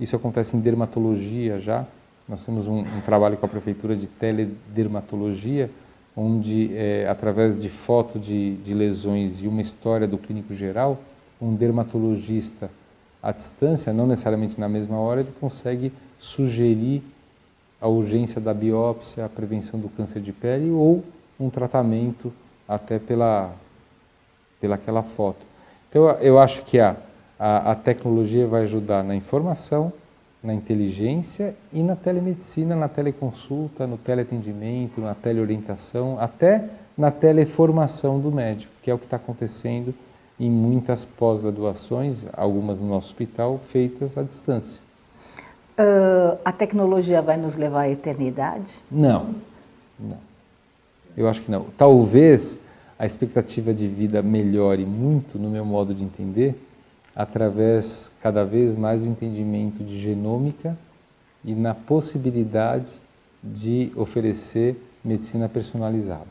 Isso acontece em dermatologia já. Nós temos um, um trabalho com a prefeitura de teledermatologia, onde, é, através de foto de, de lesões e uma história do clínico geral, um dermatologista à distância, não necessariamente na mesma hora, ele consegue sugerir a urgência da biópsia, a prevenção do câncer de pele ou um tratamento até pela pelaquela foto. Então eu acho que a, a, a tecnologia vai ajudar na informação, na inteligência e na telemedicina, na teleconsulta, no teleatendimento, na teleorientação, até na teleformação do médico, que é o que está acontecendo em muitas pós-graduações, algumas no nosso hospital, feitas à distância. Uh, a tecnologia vai nos levar à eternidade? Não, não. Eu acho que não. Talvez a expectativa de vida melhore muito, no meu modo de entender, através cada vez mais do entendimento de genômica e na possibilidade de oferecer medicina personalizada.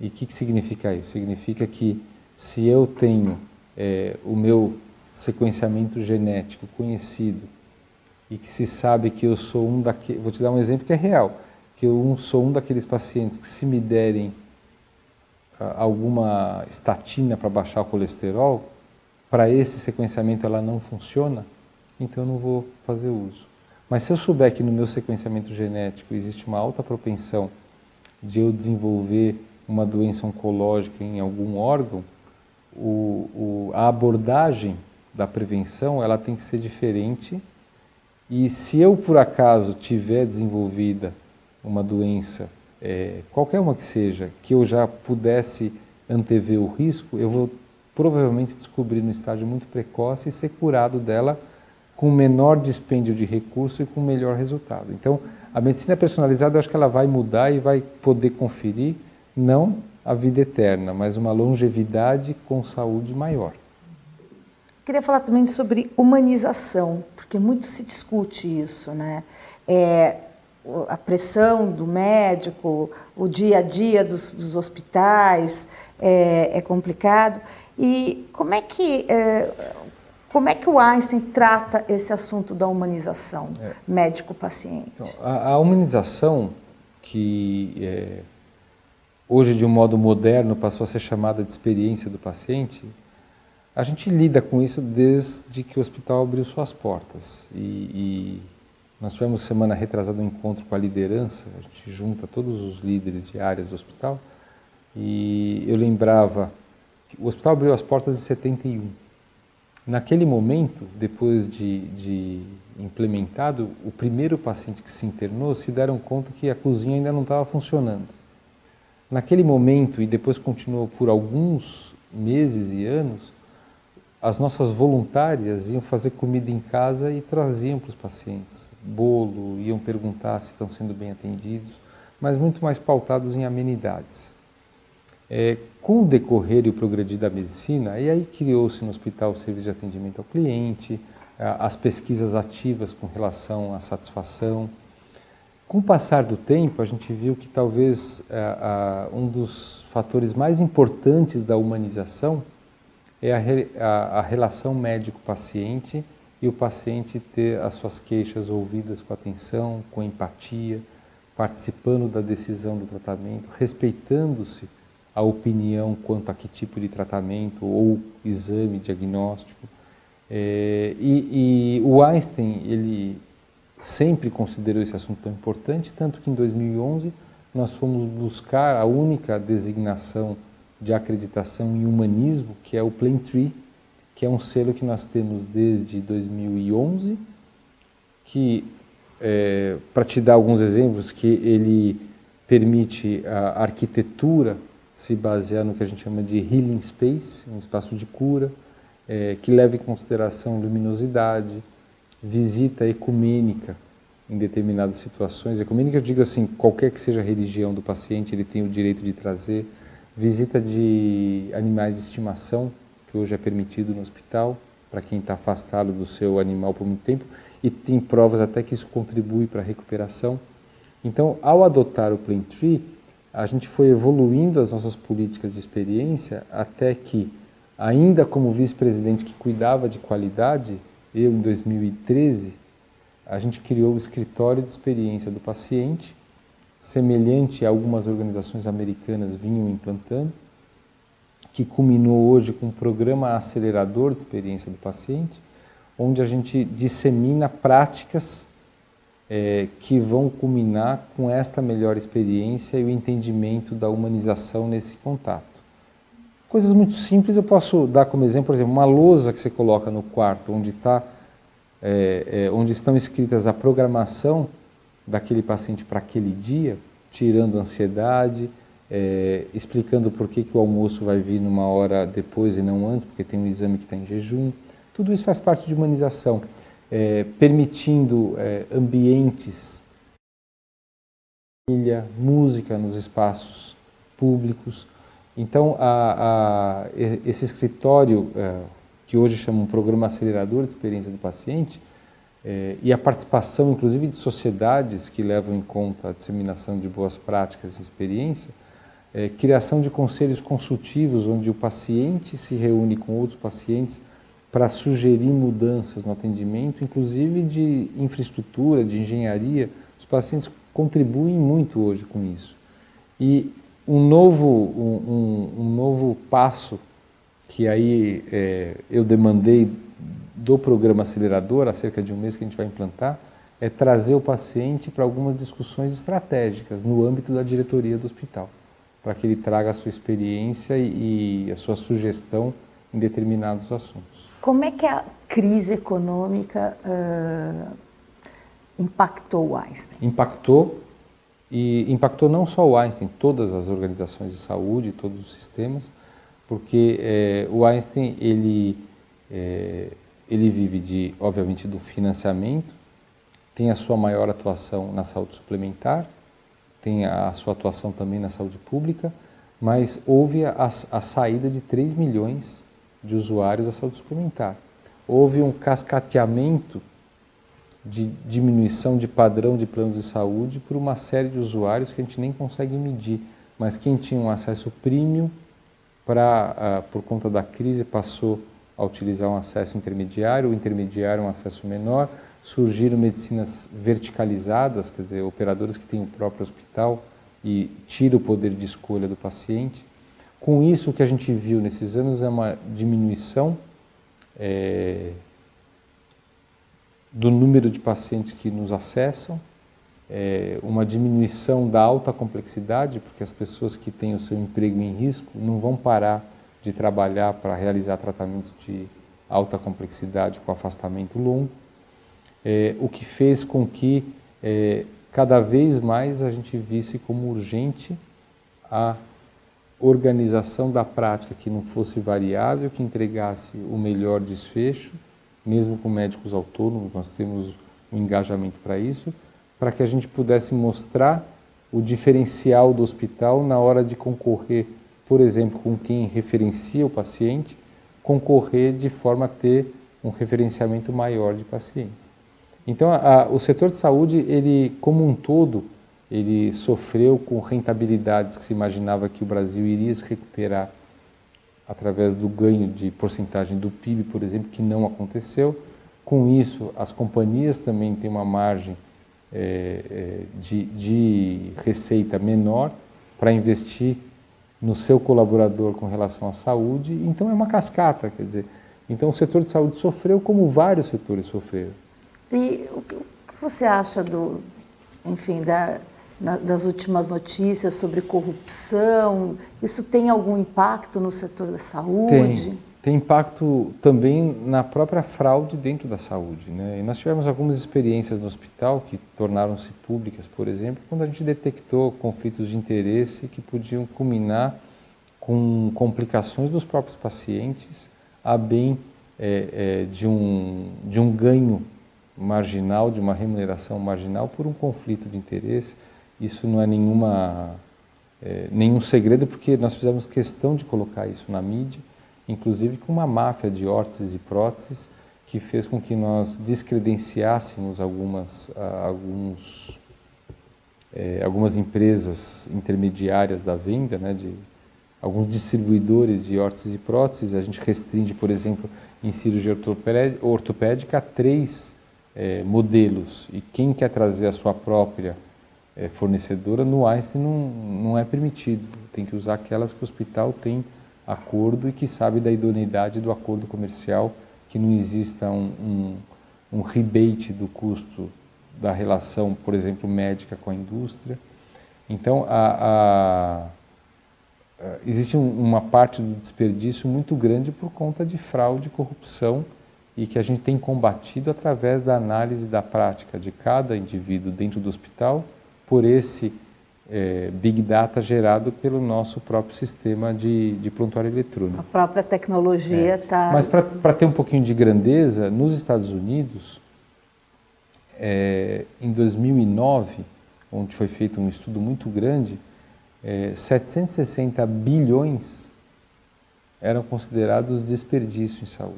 E o que, que significa isso? Significa que se eu tenho é, o meu sequenciamento genético conhecido e que se sabe que eu sou um daqueles, vou te dar um exemplo que é real, que eu sou um daqueles pacientes que se me derem ah, alguma estatina para baixar o colesterol, para esse sequenciamento ela não funciona, então eu não vou fazer uso. Mas se eu souber que no meu sequenciamento genético existe uma alta propensão de eu desenvolver uma doença oncológica em algum órgão, o, o, a abordagem da prevenção ela tem que ser diferente. E se eu por acaso tiver desenvolvida uma doença, é, qualquer uma que seja, que eu já pudesse antever o risco, eu vou provavelmente descobrir no estágio muito precoce e ser curado dela com menor dispêndio de recurso e com melhor resultado. Então, a medicina personalizada, eu acho que ela vai mudar e vai poder conferir não a vida eterna, mas uma longevidade com saúde maior. Queria falar também sobre humanização, porque muito se discute isso, né? É, a pressão do médico, o dia a dia dos, dos hospitais é, é, complicado. E como é que é, como é que o Einstein trata esse assunto da humanização é. médico-paciente? Então, a, a, humanização que é, hoje de um modo moderno passou a ser chamada de experiência do paciente, a gente lida com isso desde que o hospital abriu suas portas. E, e nós tivemos semana retrasada um encontro com a liderança, a gente junta todos os líderes de áreas do hospital, e eu lembrava que o hospital abriu as portas em 71. Naquele momento, depois de, de implementado, o primeiro paciente que se internou se deram conta que a cozinha ainda não estava funcionando. Naquele momento, e depois continuou por alguns meses e anos, as nossas voluntárias iam fazer comida em casa e traziam para os pacientes bolo, iam perguntar se estão sendo bem atendidos, mas muito mais pautados em amenidades. É, com o decorrer e o progredir da medicina, e aí criou-se no hospital o serviço de atendimento ao cliente, as pesquisas ativas com relação à satisfação, com o passar do tempo, a gente viu que talvez é, um dos fatores mais importantes da humanização é a, a, a relação médico-paciente e o paciente ter as suas queixas ouvidas com atenção, com empatia, participando da decisão do tratamento, respeitando-se a opinião quanto a que tipo de tratamento ou exame diagnóstico. É, e, e o Einstein, ele sempre considerou esse assunto tão importante, tanto que em 2011 nós fomos buscar a única designação de acreditação em humanismo, que é o Plain Tree, que é um selo que nós temos desde 2011, que, é, para te dar alguns exemplos, que ele permite a arquitetura se basear no que a gente chama de healing space, um espaço de cura, é, que leva em consideração luminosidade, visita ecumênica em determinadas situações. Ecumênica, eu digo assim, qualquer que seja a religião do paciente, ele tem o direito de trazer. Visita de animais de estimação, que hoje é permitido no hospital, para quem está afastado do seu animal por muito tempo, e tem provas até que isso contribui para a recuperação. Então, ao adotar o Plain Tree, a gente foi evoluindo as nossas políticas de experiência até que, ainda como vice-presidente que cuidava de qualidade, eu em 2013, a gente criou o escritório de experiência do paciente, semelhante a algumas organizações americanas vinham implantando, que culminou hoje com um programa acelerador de experiência do paciente, onde a gente dissemina práticas é, que vão culminar com esta melhor experiência e o entendimento da humanização nesse contato. Coisas muito simples eu posso dar como exemplo, por exemplo, uma lousa que você coloca no quarto, onde, tá, é, é, onde estão escritas a programação daquele paciente para aquele dia, tirando ansiedade, é, explicando por que, que o almoço vai vir numa hora depois e não antes, porque tem um exame que está em jejum. Tudo isso faz parte de humanização, é, permitindo é, ambientes, música nos espaços públicos. Então, a, a, esse escritório, é, que hoje chama um programa acelerador de experiência do paciente, é, e a participação, inclusive, de sociedades que levam em conta a disseminação de boas práticas e experiência, é, criação de conselhos consultivos, onde o paciente se reúne com outros pacientes para sugerir mudanças no atendimento, inclusive de infraestrutura, de engenharia. Os pacientes contribuem muito hoje com isso. E um novo, um, um, um novo passo que aí é, eu demandei do programa acelerador, há cerca de um mês que a gente vai implantar, é trazer o paciente para algumas discussões estratégicas no âmbito da diretoria do hospital para que ele traga a sua experiência e, a sua sugestão em determinados assuntos. Como é que a crise econômica uh, impactou o Einstein? Impactou e impactou não só o Einstein, todas as organizações de saúde, todos os sistemas, porque é, o Einstein ele é, ele vive de obviamente do financiamento, tem a sua maior atuação na saúde suplementar tem a sua atuação também na saúde pública, mas houve a, a saída de 3 milhões de usuários da saúde suplementar. Houve um cascateamento de diminuição de padrão de planos de saúde por uma série de usuários que a gente nem consegue medir, mas quem tinha um acesso premium para, uh, por conta da crise passou a utilizar um acesso intermediário, o intermediário um acesso menor, surgiram medicinas verticalizadas, quer dizer, operadores que têm o próprio hospital e tira o poder de escolha do paciente. Com isso, o que a gente viu nesses anos é uma diminuição é, do número de pacientes que nos acessam, é, uma diminuição da alta complexidade, porque as pessoas que têm o seu emprego em risco não vão parar de trabalhar para realizar tratamentos de alta complexidade com afastamento longo é, o que fez com que é, cada vez mais a gente visse como urgente a organização da prática que não fosse variável, que entregasse o melhor desfecho, mesmo com médicos autônomos, nós temos um engajamento para isso, para que a gente pudesse mostrar o diferencial do hospital na hora de concorrer, por exemplo, com quem referencia o paciente, concorrer de forma a ter um referenciamento maior de pacientes. Então, a, o setor de saúde, ele, como um todo, ele sofreu com rentabilidades que se imaginava que o Brasil iria se recuperar através do ganho de porcentagem do PIB, por exemplo, que não aconteceu. Com isso, as companhias também têm uma margem é, de, de receita menor para investir no seu colaborador com relação à saúde. Então, é uma cascata, quer dizer. Então, o setor de saúde sofreu como vários setores sofreram. E o que você acha do, enfim, da, na, das últimas notícias sobre corrupção? Isso tem algum impacto no setor da saúde? Tem, tem impacto também na própria fraude dentro da saúde. Né? E nós tivemos algumas experiências no hospital que tornaram-se públicas, por exemplo, quando a gente detectou conflitos de interesse que podiam culminar com complicações dos próprios pacientes, a bem é, é, de, um, de um ganho marginal, de uma remuneração marginal por um conflito de interesse. Isso não é nenhuma, é, nenhum segredo, porque nós fizemos questão de colocar isso na mídia, inclusive com uma máfia de órteses e próteses, que fez com que nós descredenciássemos algumas, alguns, é, algumas empresas intermediárias da venda, né, de alguns distribuidores de órteses e próteses. A gente restringe, por exemplo, em cirurgia ortopédica a três é, modelos e quem quer trazer a sua própria é, fornecedora, no Einstein não, não é permitido. Tem que usar aquelas que o hospital tem acordo e que sabe da idoneidade do acordo comercial, que não exista um, um, um rebate do custo da relação, por exemplo, médica com a indústria. Então, a, a, existe um, uma parte do desperdício muito grande por conta de fraude e corrupção e que a gente tem combatido através da análise da prática de cada indivíduo dentro do hospital por esse é, Big Data gerado pelo nosso próprio sistema de, de prontuário eletrônico. A própria tecnologia está. É. Mas para ter um pouquinho de grandeza, nos Estados Unidos, é, em 2009, onde foi feito um estudo muito grande, é, 760 bilhões eram considerados desperdício em saúde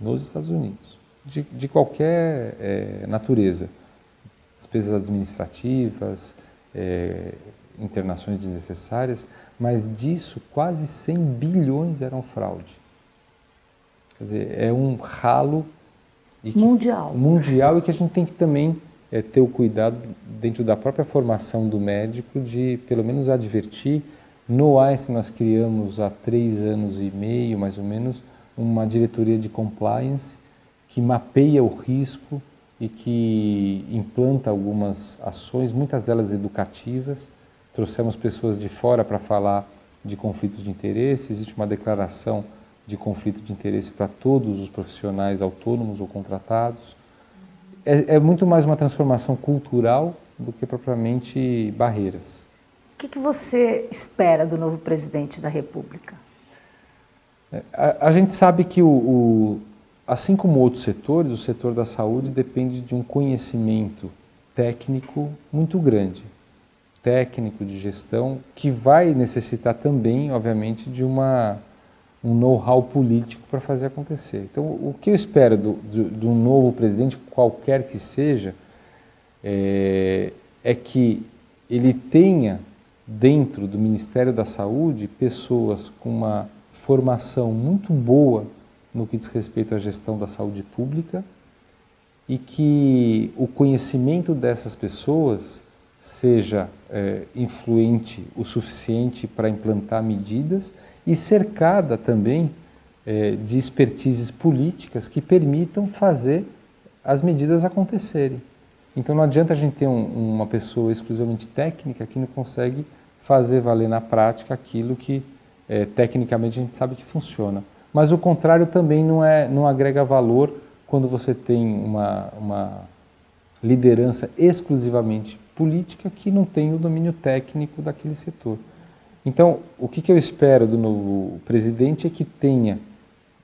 nos Estados Unidos, de, de qualquer é, natureza, despesas administrativas, é, internações desnecessárias, mas disso quase 100 bilhões eram fraude. Quer dizer, é um ralo que, mundial. mundial e que a gente tem que também é, ter o cuidado dentro da própria formação do médico de pelo menos advertir. No Einstein nós criamos há três anos e meio, mais ou menos, uma diretoria de compliance que mapeia o risco e que implanta algumas ações, muitas delas educativas. Trouxemos pessoas de fora para falar de conflitos de interesse. Existe uma declaração de conflito de interesse para todos os profissionais autônomos ou contratados é, é muito mais uma transformação cultural do que propriamente barreiras. O que, que você espera do novo presidente da República? É, a, a gente sabe que, o, o, assim como outros setores, o setor da saúde depende de um conhecimento técnico muito grande técnico de gestão que vai necessitar também, obviamente, de uma um know-how político para fazer acontecer. Então, o que eu espero do, do, novo presidente, qualquer que seja, é, é que ele tenha dentro do Ministério da Saúde pessoas com uma formação muito boa no que diz respeito à gestão da saúde pública e que o conhecimento dessas pessoas seja é, influente o suficiente para implantar medidas e cercada também é, de expertises políticas que permitam fazer as medidas acontecerem. Então não adianta a gente ter um, uma pessoa exclusivamente técnica que não consegue fazer valer na prática aquilo que é, tecnicamente a gente sabe que funciona. Mas o contrário também não, é, não agrega valor quando você tem uma, uma liderança exclusivamente política que não tem o domínio técnico daquele setor. Então, o que, que eu espero do novo presidente é que tenha,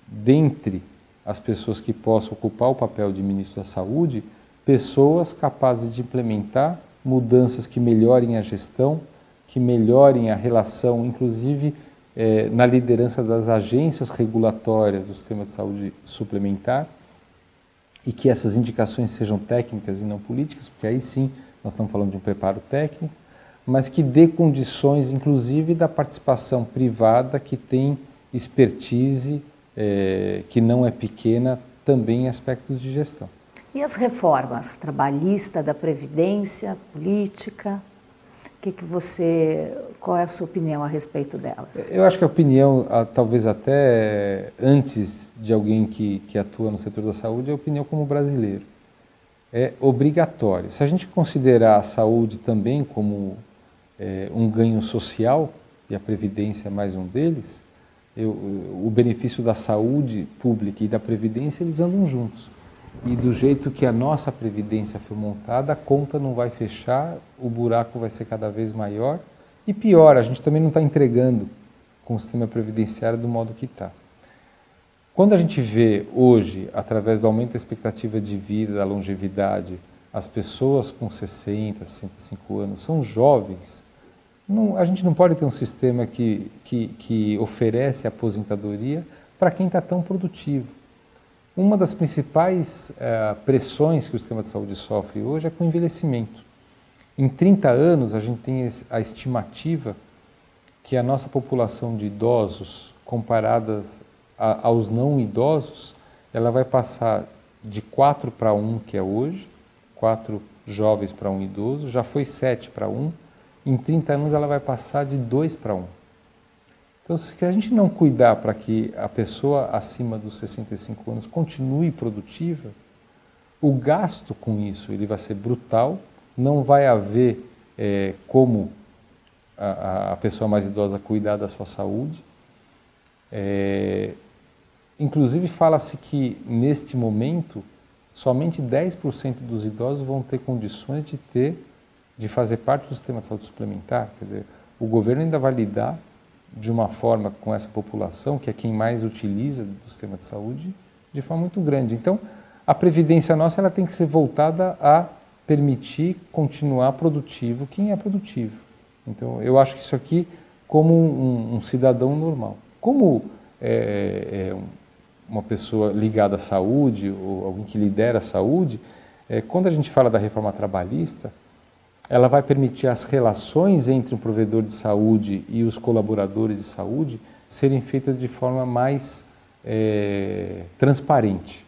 dentre as pessoas que possam ocupar o papel de ministro da Saúde, pessoas capazes de implementar mudanças que melhorem a gestão, que melhorem a relação, inclusive eh, na liderança das agências regulatórias do sistema de saúde suplementar, e que essas indicações sejam técnicas e não políticas, porque aí sim nós estamos falando de um preparo técnico mas que dê condições, inclusive, da participação privada que tem expertise, é, que não é pequena, também em aspectos de gestão. E as reformas trabalhista, da previdência, política? Que que você, qual é a sua opinião a respeito delas? Eu acho que a opinião, talvez até antes de alguém que, que atua no setor da saúde, é a opinião como brasileiro. É obrigatória. Se a gente considerar a saúde também como é, um ganho social, e a Previdência é mais um deles, eu, o benefício da saúde pública e da Previdência, eles andam juntos. E do jeito que a nossa Previdência foi montada, a conta não vai fechar, o buraco vai ser cada vez maior. E pior, a gente também não está entregando com o sistema previdenciário do modo que está. Quando a gente vê hoje, através do aumento da expectativa de vida, da longevidade, as pessoas com 60, 65 anos são jovens, não, a gente não pode ter um sistema que, que, que oferece aposentadoria para quem está tão produtivo. Uma das principais uh, pressões que o sistema de saúde sofre hoje é com o envelhecimento. Em 30 anos, a gente tem a estimativa que a nossa população de idosos, comparadas a, aos não idosos, ela vai passar de 4 para 1, que é hoje, 4 jovens para 1 idoso, já foi 7 para 1, em 30 anos ela vai passar de 2 para 1. Então, se a gente não cuidar para que a pessoa acima dos 65 anos continue produtiva, o gasto com isso ele vai ser brutal, não vai haver é, como a, a pessoa mais idosa cuidar da sua saúde. É, inclusive, fala-se que neste momento somente 10% dos idosos vão ter condições de ter, de fazer parte do sistema de saúde suplementar. Quer dizer, o governo ainda vai lidar de uma forma com essa população, que é quem mais utiliza do sistema de saúde, de forma muito grande. Então, a previdência nossa ela tem que ser voltada a permitir continuar produtivo quem é produtivo. Então, eu acho que isso aqui, como um, um cidadão normal, como é, é, uma pessoa ligada à saúde ou alguém que lidera a saúde, é, quando a gente fala da reforma trabalhista, ela vai permitir as relações entre o provedor de saúde e os colaboradores de saúde serem feitas de forma mais é, transparente.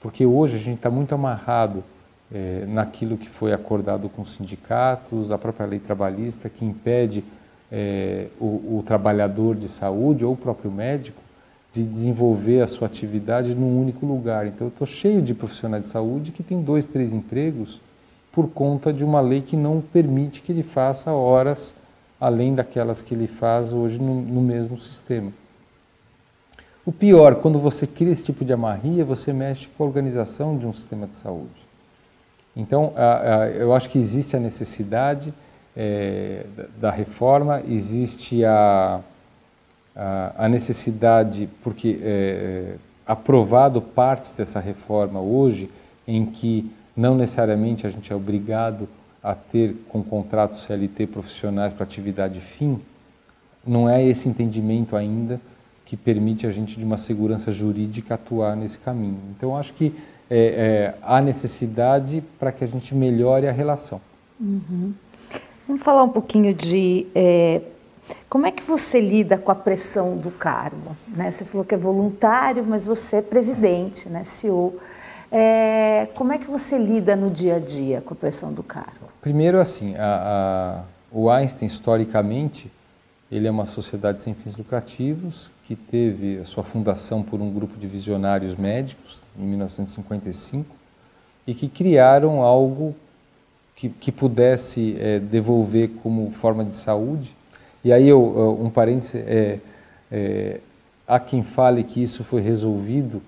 Porque hoje a gente está muito amarrado é, naquilo que foi acordado com os sindicatos, a própria lei trabalhista que impede é, o, o trabalhador de saúde ou o próprio médico de desenvolver a sua atividade num único lugar. Então, eu estou cheio de profissionais de saúde que tem dois, três empregos por conta de uma lei que não permite que ele faça horas além daquelas que ele faz hoje no, no mesmo sistema. O pior, quando você cria esse tipo de amarria, você mexe com a organização de um sistema de saúde. Então, a, a, eu acho que existe a necessidade é, da, reforma, existe a, a, necessidade, porque é, aprovado partes dessa reforma hoje, em que não necessariamente a gente é obrigado a ter com contratos CLT profissionais para atividade fim, não é esse entendimento ainda que permite a gente de uma segurança jurídica atuar nesse caminho. Então acho que é, é, há necessidade para que a gente melhore a relação. Uhum. Vamos falar um pouquinho de é, como é que você lida com a pressão do cargo? Né? Você falou que é voluntário, mas você é presidente, né, CEO. É, como é que você lida no dia a dia com a pressão do cargo? Primeiro, assim, a, a, o Einstein, historicamente, ele é uma sociedade sem fins lucrativos que teve a sua fundação por um grupo de visionários médicos em 1955 e que criaram algo que, que pudesse é, devolver como forma de saúde. E aí, eu, um parênteses, é, é, há quem fale que isso foi resolvido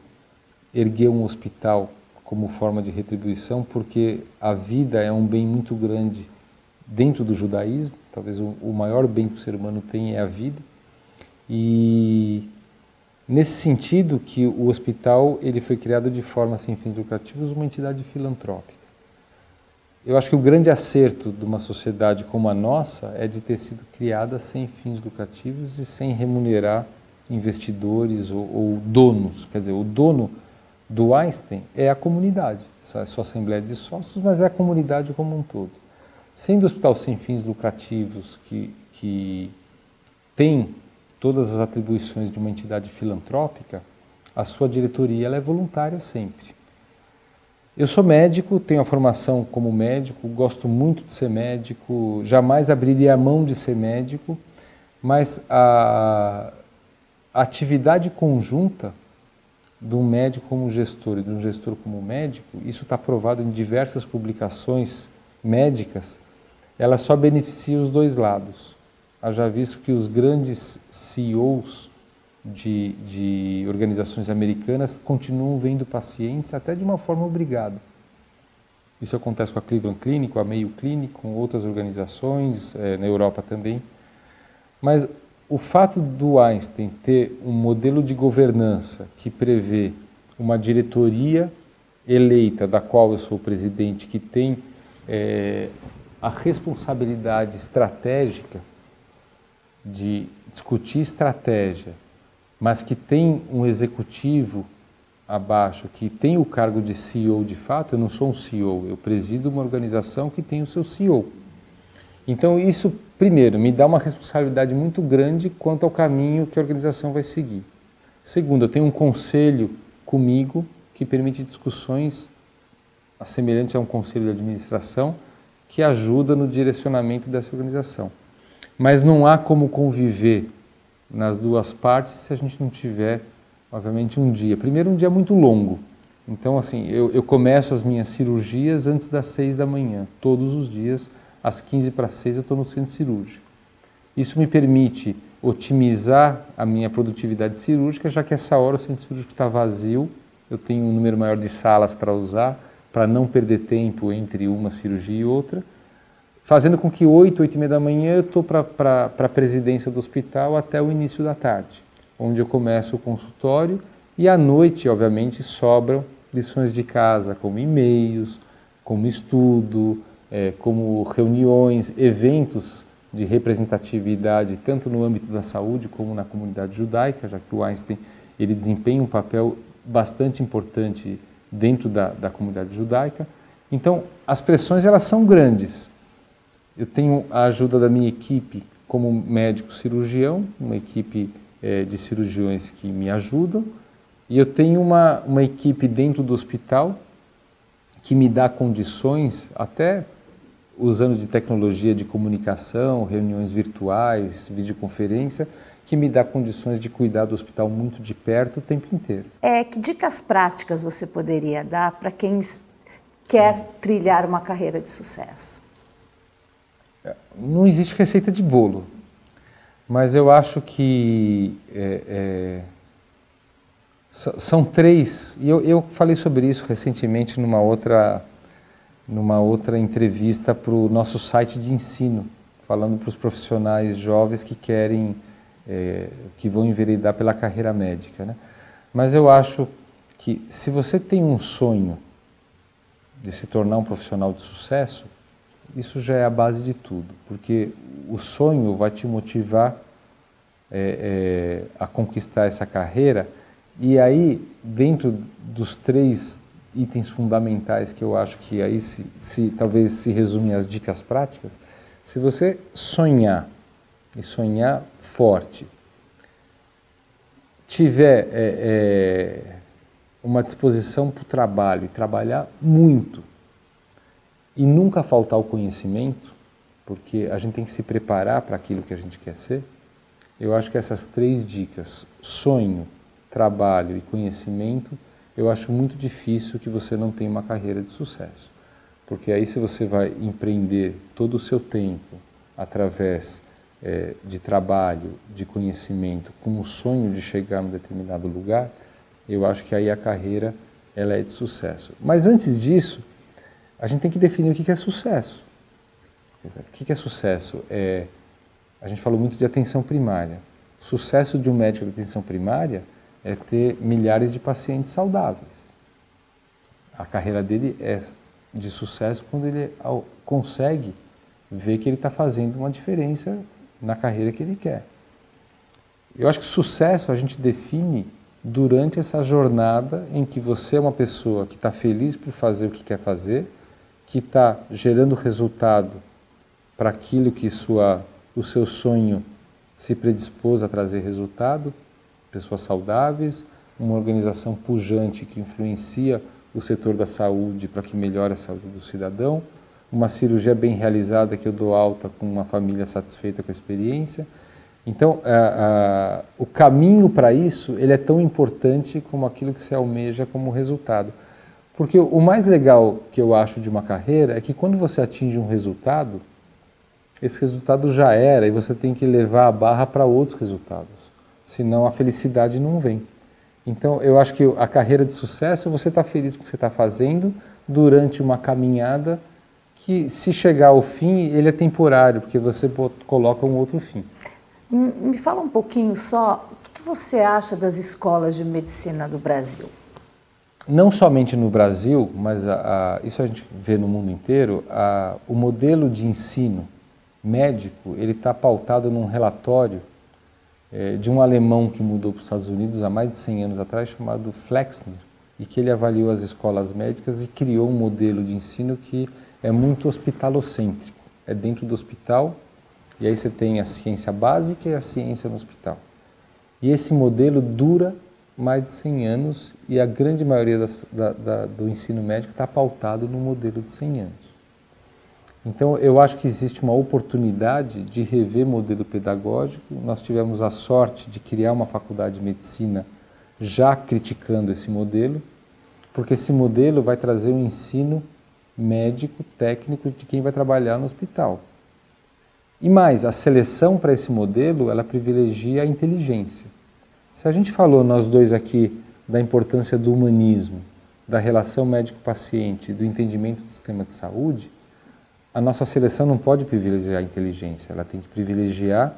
erguer um hospital como forma de retribuição, porque a vida é um bem muito grande dentro do judaísmo, talvez o maior bem que o ser humano tem é a vida. E nesse sentido que o hospital ele foi criado de forma sem fins lucrativos, uma entidade filantrópica. Eu acho que o grande acerto de uma sociedade como a nossa é de ter sido criada sem fins lucrativos e sem remunerar investidores ou, ou donos. Quer dizer, o dono do Einstein é a comunidade, é sua assembleia de sócios, mas é a comunidade como um todo. Sendo hospital sem fins lucrativos, que, que tem todas as atribuições de uma entidade filantrópica, a sua diretoria é voluntária sempre. Eu sou médico, tenho a formação como médico, gosto muito de ser médico, jamais abriria a mão de ser médico, mas a atividade conjunta de um médico como gestor e de um gestor como médico, isso está provado em diversas publicações médicas, ela só beneficia os dois lados. Haja visto que os grandes CEOs de, de organizações americanas continuam vendo pacientes até de uma forma obrigada. Isso acontece com a Cleveland Clinic, com a Mayo Clinic, com outras organizações, é, na Europa também. Mas o fato do Einstein ter um modelo de governança que prevê uma diretoria eleita, da qual eu sou presidente, que tem é, a responsabilidade estratégica de discutir estratégia, mas que tem um executivo abaixo que tem o cargo de CEO de fato, eu não sou um CEO, eu presido uma organização que tem o seu CEO. Então, isso, primeiro, me dá uma responsabilidade muito grande quanto ao caminho que a organização vai seguir. Segundo, eu tenho um conselho comigo que permite discussões semelhantes a um conselho de administração que ajuda no direcionamento dessa organização. Mas não há como conviver nas duas partes se a gente não tiver, obviamente, um dia. Primeiro, um dia muito longo. Então, assim, eu, eu começo as minhas cirurgias antes das seis da manhã, todos os dias às 15 para 6 eu estou no centro cirúrgico. Isso me permite otimizar a minha produtividade cirúrgica, já que essa hora o centro cirúrgico está vazio, eu tenho um número maior de salas para usar, para não perder tempo entre uma cirurgia e outra, fazendo com que 8, 8 e meia da manhã eu estou para a presidência do hospital até o início da tarde, onde eu começo o consultório. E à noite, obviamente, sobram lições de casa, como e-mails, como estudo, é, como reuniões, eventos de representatividade, tanto no âmbito da saúde como na comunidade judaica, já que o Einstein ele desempenha um papel bastante importante dentro da, da comunidade judaica. Então, as pressões elas são grandes. Eu tenho a ajuda da minha equipe como médico cirurgião, uma equipe é, de cirurgiões que me ajudam, e eu tenho uma, uma equipe dentro do hospital que me dá condições, até usando de tecnologia de comunicação, reuniões virtuais, videoconferência, que me dá condições de cuidar do hospital muito de perto o tempo inteiro. É, que dicas práticas você poderia dar para quem quer trilhar uma carreira de sucesso? Não existe receita de bolo, mas eu acho que é, é, são três, e eu, eu falei sobre isso recentemente numa outra, numa outra entrevista para o nosso site de ensino, falando para os profissionais jovens que querem, é, que vão enveredar pela carreira médica. Né? Mas eu acho que se você tem um sonho de se tornar um profissional de sucesso, isso já é a base de tudo, porque o sonho vai te motivar é, é, a conquistar essa carreira e aí, dentro dos três itens fundamentais que eu acho que aí se, se talvez se resume as dicas práticas, se você sonhar e sonhar forte, tiver é, é, uma disposição para o trabalho e trabalhar muito e nunca faltar o conhecimento, porque a gente tem que se preparar para aquilo que a gente quer ser, eu acho que essas três dicas, sonho, trabalho e conhecimento, eu acho muito difícil que você não tenha uma carreira de sucesso. Porque aí, se você vai empreender todo o seu tempo através é, de trabalho, de conhecimento, com o sonho de chegar em um determinado lugar, eu acho que aí a carreira ela é de sucesso. Mas antes disso, a gente tem que definir o que é sucesso. O que é sucesso? É, a gente falou muito de atenção primária. O sucesso de um médico de atenção primária é ter milhares de pacientes saudáveis. A carreira dele é de sucesso quando ele consegue ver que ele está fazendo uma diferença na carreira que ele quer. Eu acho que sucesso a gente define durante essa jornada em que você é uma pessoa que está feliz por fazer o que quer fazer, que está gerando resultado para aquilo que sua, o seu sonho se predispôs a trazer resultado, pessoas saudáveis, uma organização pujante que influencia o setor da saúde para que melhore a saúde do cidadão, uma cirurgia bem realizada que eu dou alta com uma família satisfeita com a experiência. Então, o caminho para isso ele é tão importante como aquilo que se almeja como resultado. Porque o mais legal que eu acho de uma carreira é que quando você atinge um resultado, esse resultado já era e você tem que levar a barra para outros resultados senão a felicidade não vem. Então, eu acho que a carreira de sucesso é você estar tá feliz com o que você está fazendo durante uma caminhada que, se chegar ao fim, ele é temporário, porque você coloca um outro fim. Me fala um pouquinho só, o que você acha das escolas de medicina do Brasil? Não somente no Brasil, mas a, a, isso a gente vê no mundo inteiro, a, o modelo de ensino médico ele está pautado num relatório é, de um alemão que mudou para os Estados Unidos há mais de 100 anos atrás, chamado Flexner, e que ele avaliou as escolas médicas e criou um modelo de ensino que é muito hospitalocêntrico. É dentro do hospital, e aí você tem a ciência básica e a ciência no hospital. E esse modelo dura mais de 100 anos e a grande maioria das, da, da, do ensino médico está pautado no modelo de 100 anos. Então, eu acho que existe uma oportunidade de rever modelo pedagógico. Nós tivemos a sorte de criar uma faculdade de medicina já criticando esse modelo, porque esse modelo vai trazer um ensino médico, técnico de quem vai trabalhar no hospital. E mais, a seleção para esse modelo, ela privilegia a inteligência. Se a gente falou, nós dois aqui, da importância do humanismo, da relação médico-paciente, do entendimento do sistema de saúde, a nossa seleção não pode privilegiar a inteligência, ela tem que privilegiar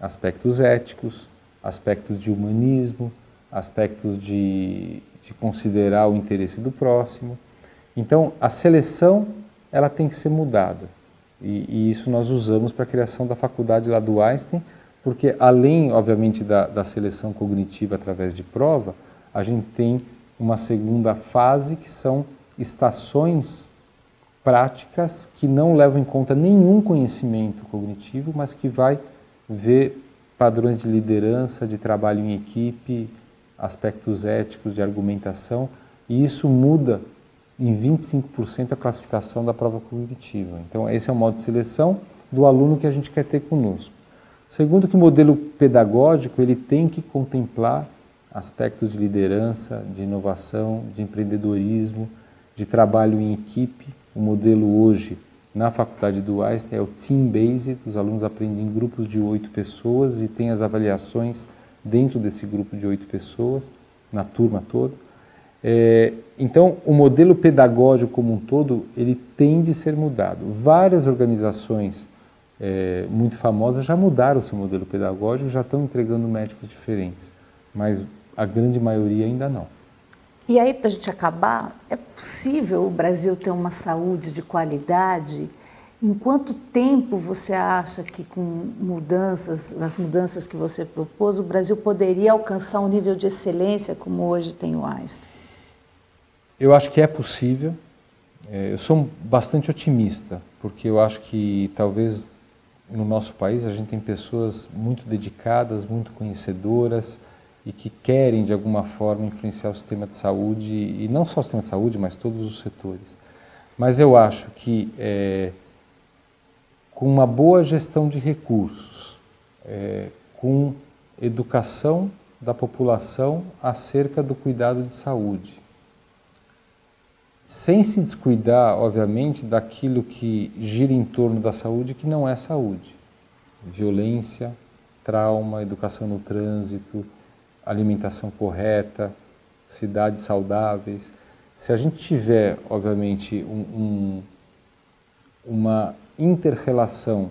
aspectos éticos, aspectos de humanismo, aspectos de, de considerar o interesse do próximo. Então, a seleção ela tem que ser mudada. E, e isso nós usamos para a criação da faculdade lá do Einstein, porque além, obviamente, da, da seleção cognitiva através de prova, a gente tem uma segunda fase que são estações práticas que não levam em conta nenhum conhecimento cognitivo, mas que vai ver padrões de liderança, de trabalho em equipe, aspectos éticos de argumentação, e isso muda em 25% a classificação da prova cognitiva. Então, esse é o modo de seleção do aluno que a gente quer ter conosco. Segundo que o modelo pedagógico, ele tem que contemplar aspectos de liderança, de inovação, de empreendedorismo, de trabalho em equipe. O modelo hoje na faculdade do Einstein é o team-based, os alunos aprendem em grupos de oito pessoas e tem as avaliações dentro desse grupo de oito pessoas, na turma toda. É, então, o modelo pedagógico como um todo, ele tem de ser mudado. Várias organizações é, muito famosas já mudaram o seu modelo pedagógico, já estão entregando médicos diferentes, mas a grande maioria ainda não. E aí, para a gente acabar, é possível o Brasil ter uma saúde de qualidade? Em quanto tempo você acha que com mudanças, as mudanças que você propôs, o Brasil poderia alcançar um nível de excelência como hoje tem o Einstein? Eu acho que é possível. É, eu sou bastante otimista, porque eu acho que talvez no nosso país a gente tem pessoas muito dedicadas, muito conhecedoras e que querem de alguma forma influenciar o sistema de saúde e não só o sistema de saúde, mas todos os setores. Mas eu acho que é, com uma boa gestão de recursos, é, com educação da população acerca do cuidado de saúde, sem se descuidar, obviamente, daquilo que gira em torno da saúde que não é saúde. Violência, trauma, educação no trânsito, alimentação correta, cidades saudáveis. Se a gente tiver, obviamente, um, um, uma interrelação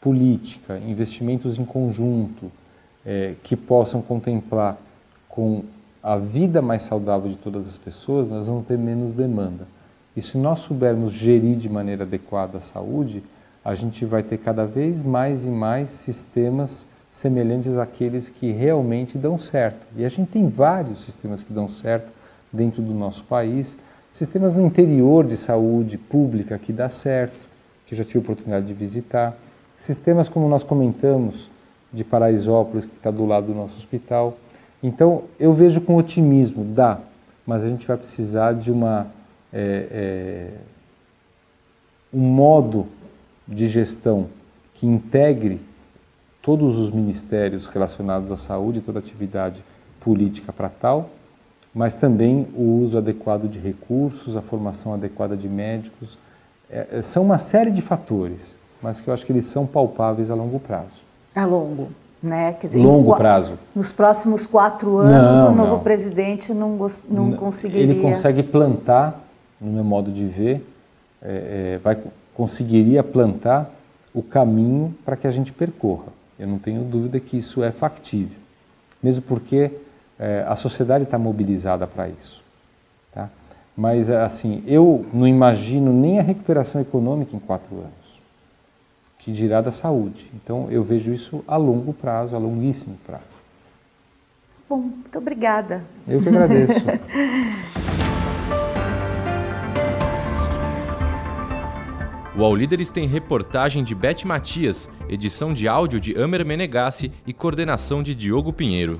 política, investimentos em conjunto, é, que possam contemplar com a vida mais saudável de todas as pessoas, nós vamos ter menos demanda. E se nós soubermos gerir de maneira adequada a saúde, a gente vai ter cada vez mais e mais sistemas semelhantes àqueles que realmente dão certo. E a gente tem vários sistemas que dão certo dentro do nosso país, sistemas no interior de saúde pública que dá certo, que eu já tive a oportunidade de visitar, sistemas como nós comentamos de Paraisópolis, que está do lado do nosso hospital, então, eu vejo com otimismo, dá, mas a gente vai precisar de uma, é, é, um modo de gestão que integre todos os ministérios relacionados à saúde, toda atividade política para tal, mas também o uso adequado de recursos, a formação adequada de médicos. É, é são uma série de fatores, mas que eu acho que eles são palpáveis a longo prazo. A longo. Né? Quer dizer, Longo prazo. Nos próximos quatro anos, não, o novo não. presidente não, não, não conseguiria. Ele consegue plantar, no meu modo de ver, é, é, vai, conseguiria plantar o caminho para que a gente percorra. Eu não tenho dúvida que isso é factível, mesmo porque é, a sociedade está mobilizada para isso. Tá? Mas, assim, eu não imagino nem a recuperação econômica em quatro anos que dirá da saúde. Então, eu vejo isso a longo prazo, a longuíssimo prazo. Bom, muito obrigada. Eu que agradeço. O All Líderes tem reportagem de Beth Matias, edição de áudio de Amer Menegassi e coordenação de Diogo Pinheiro.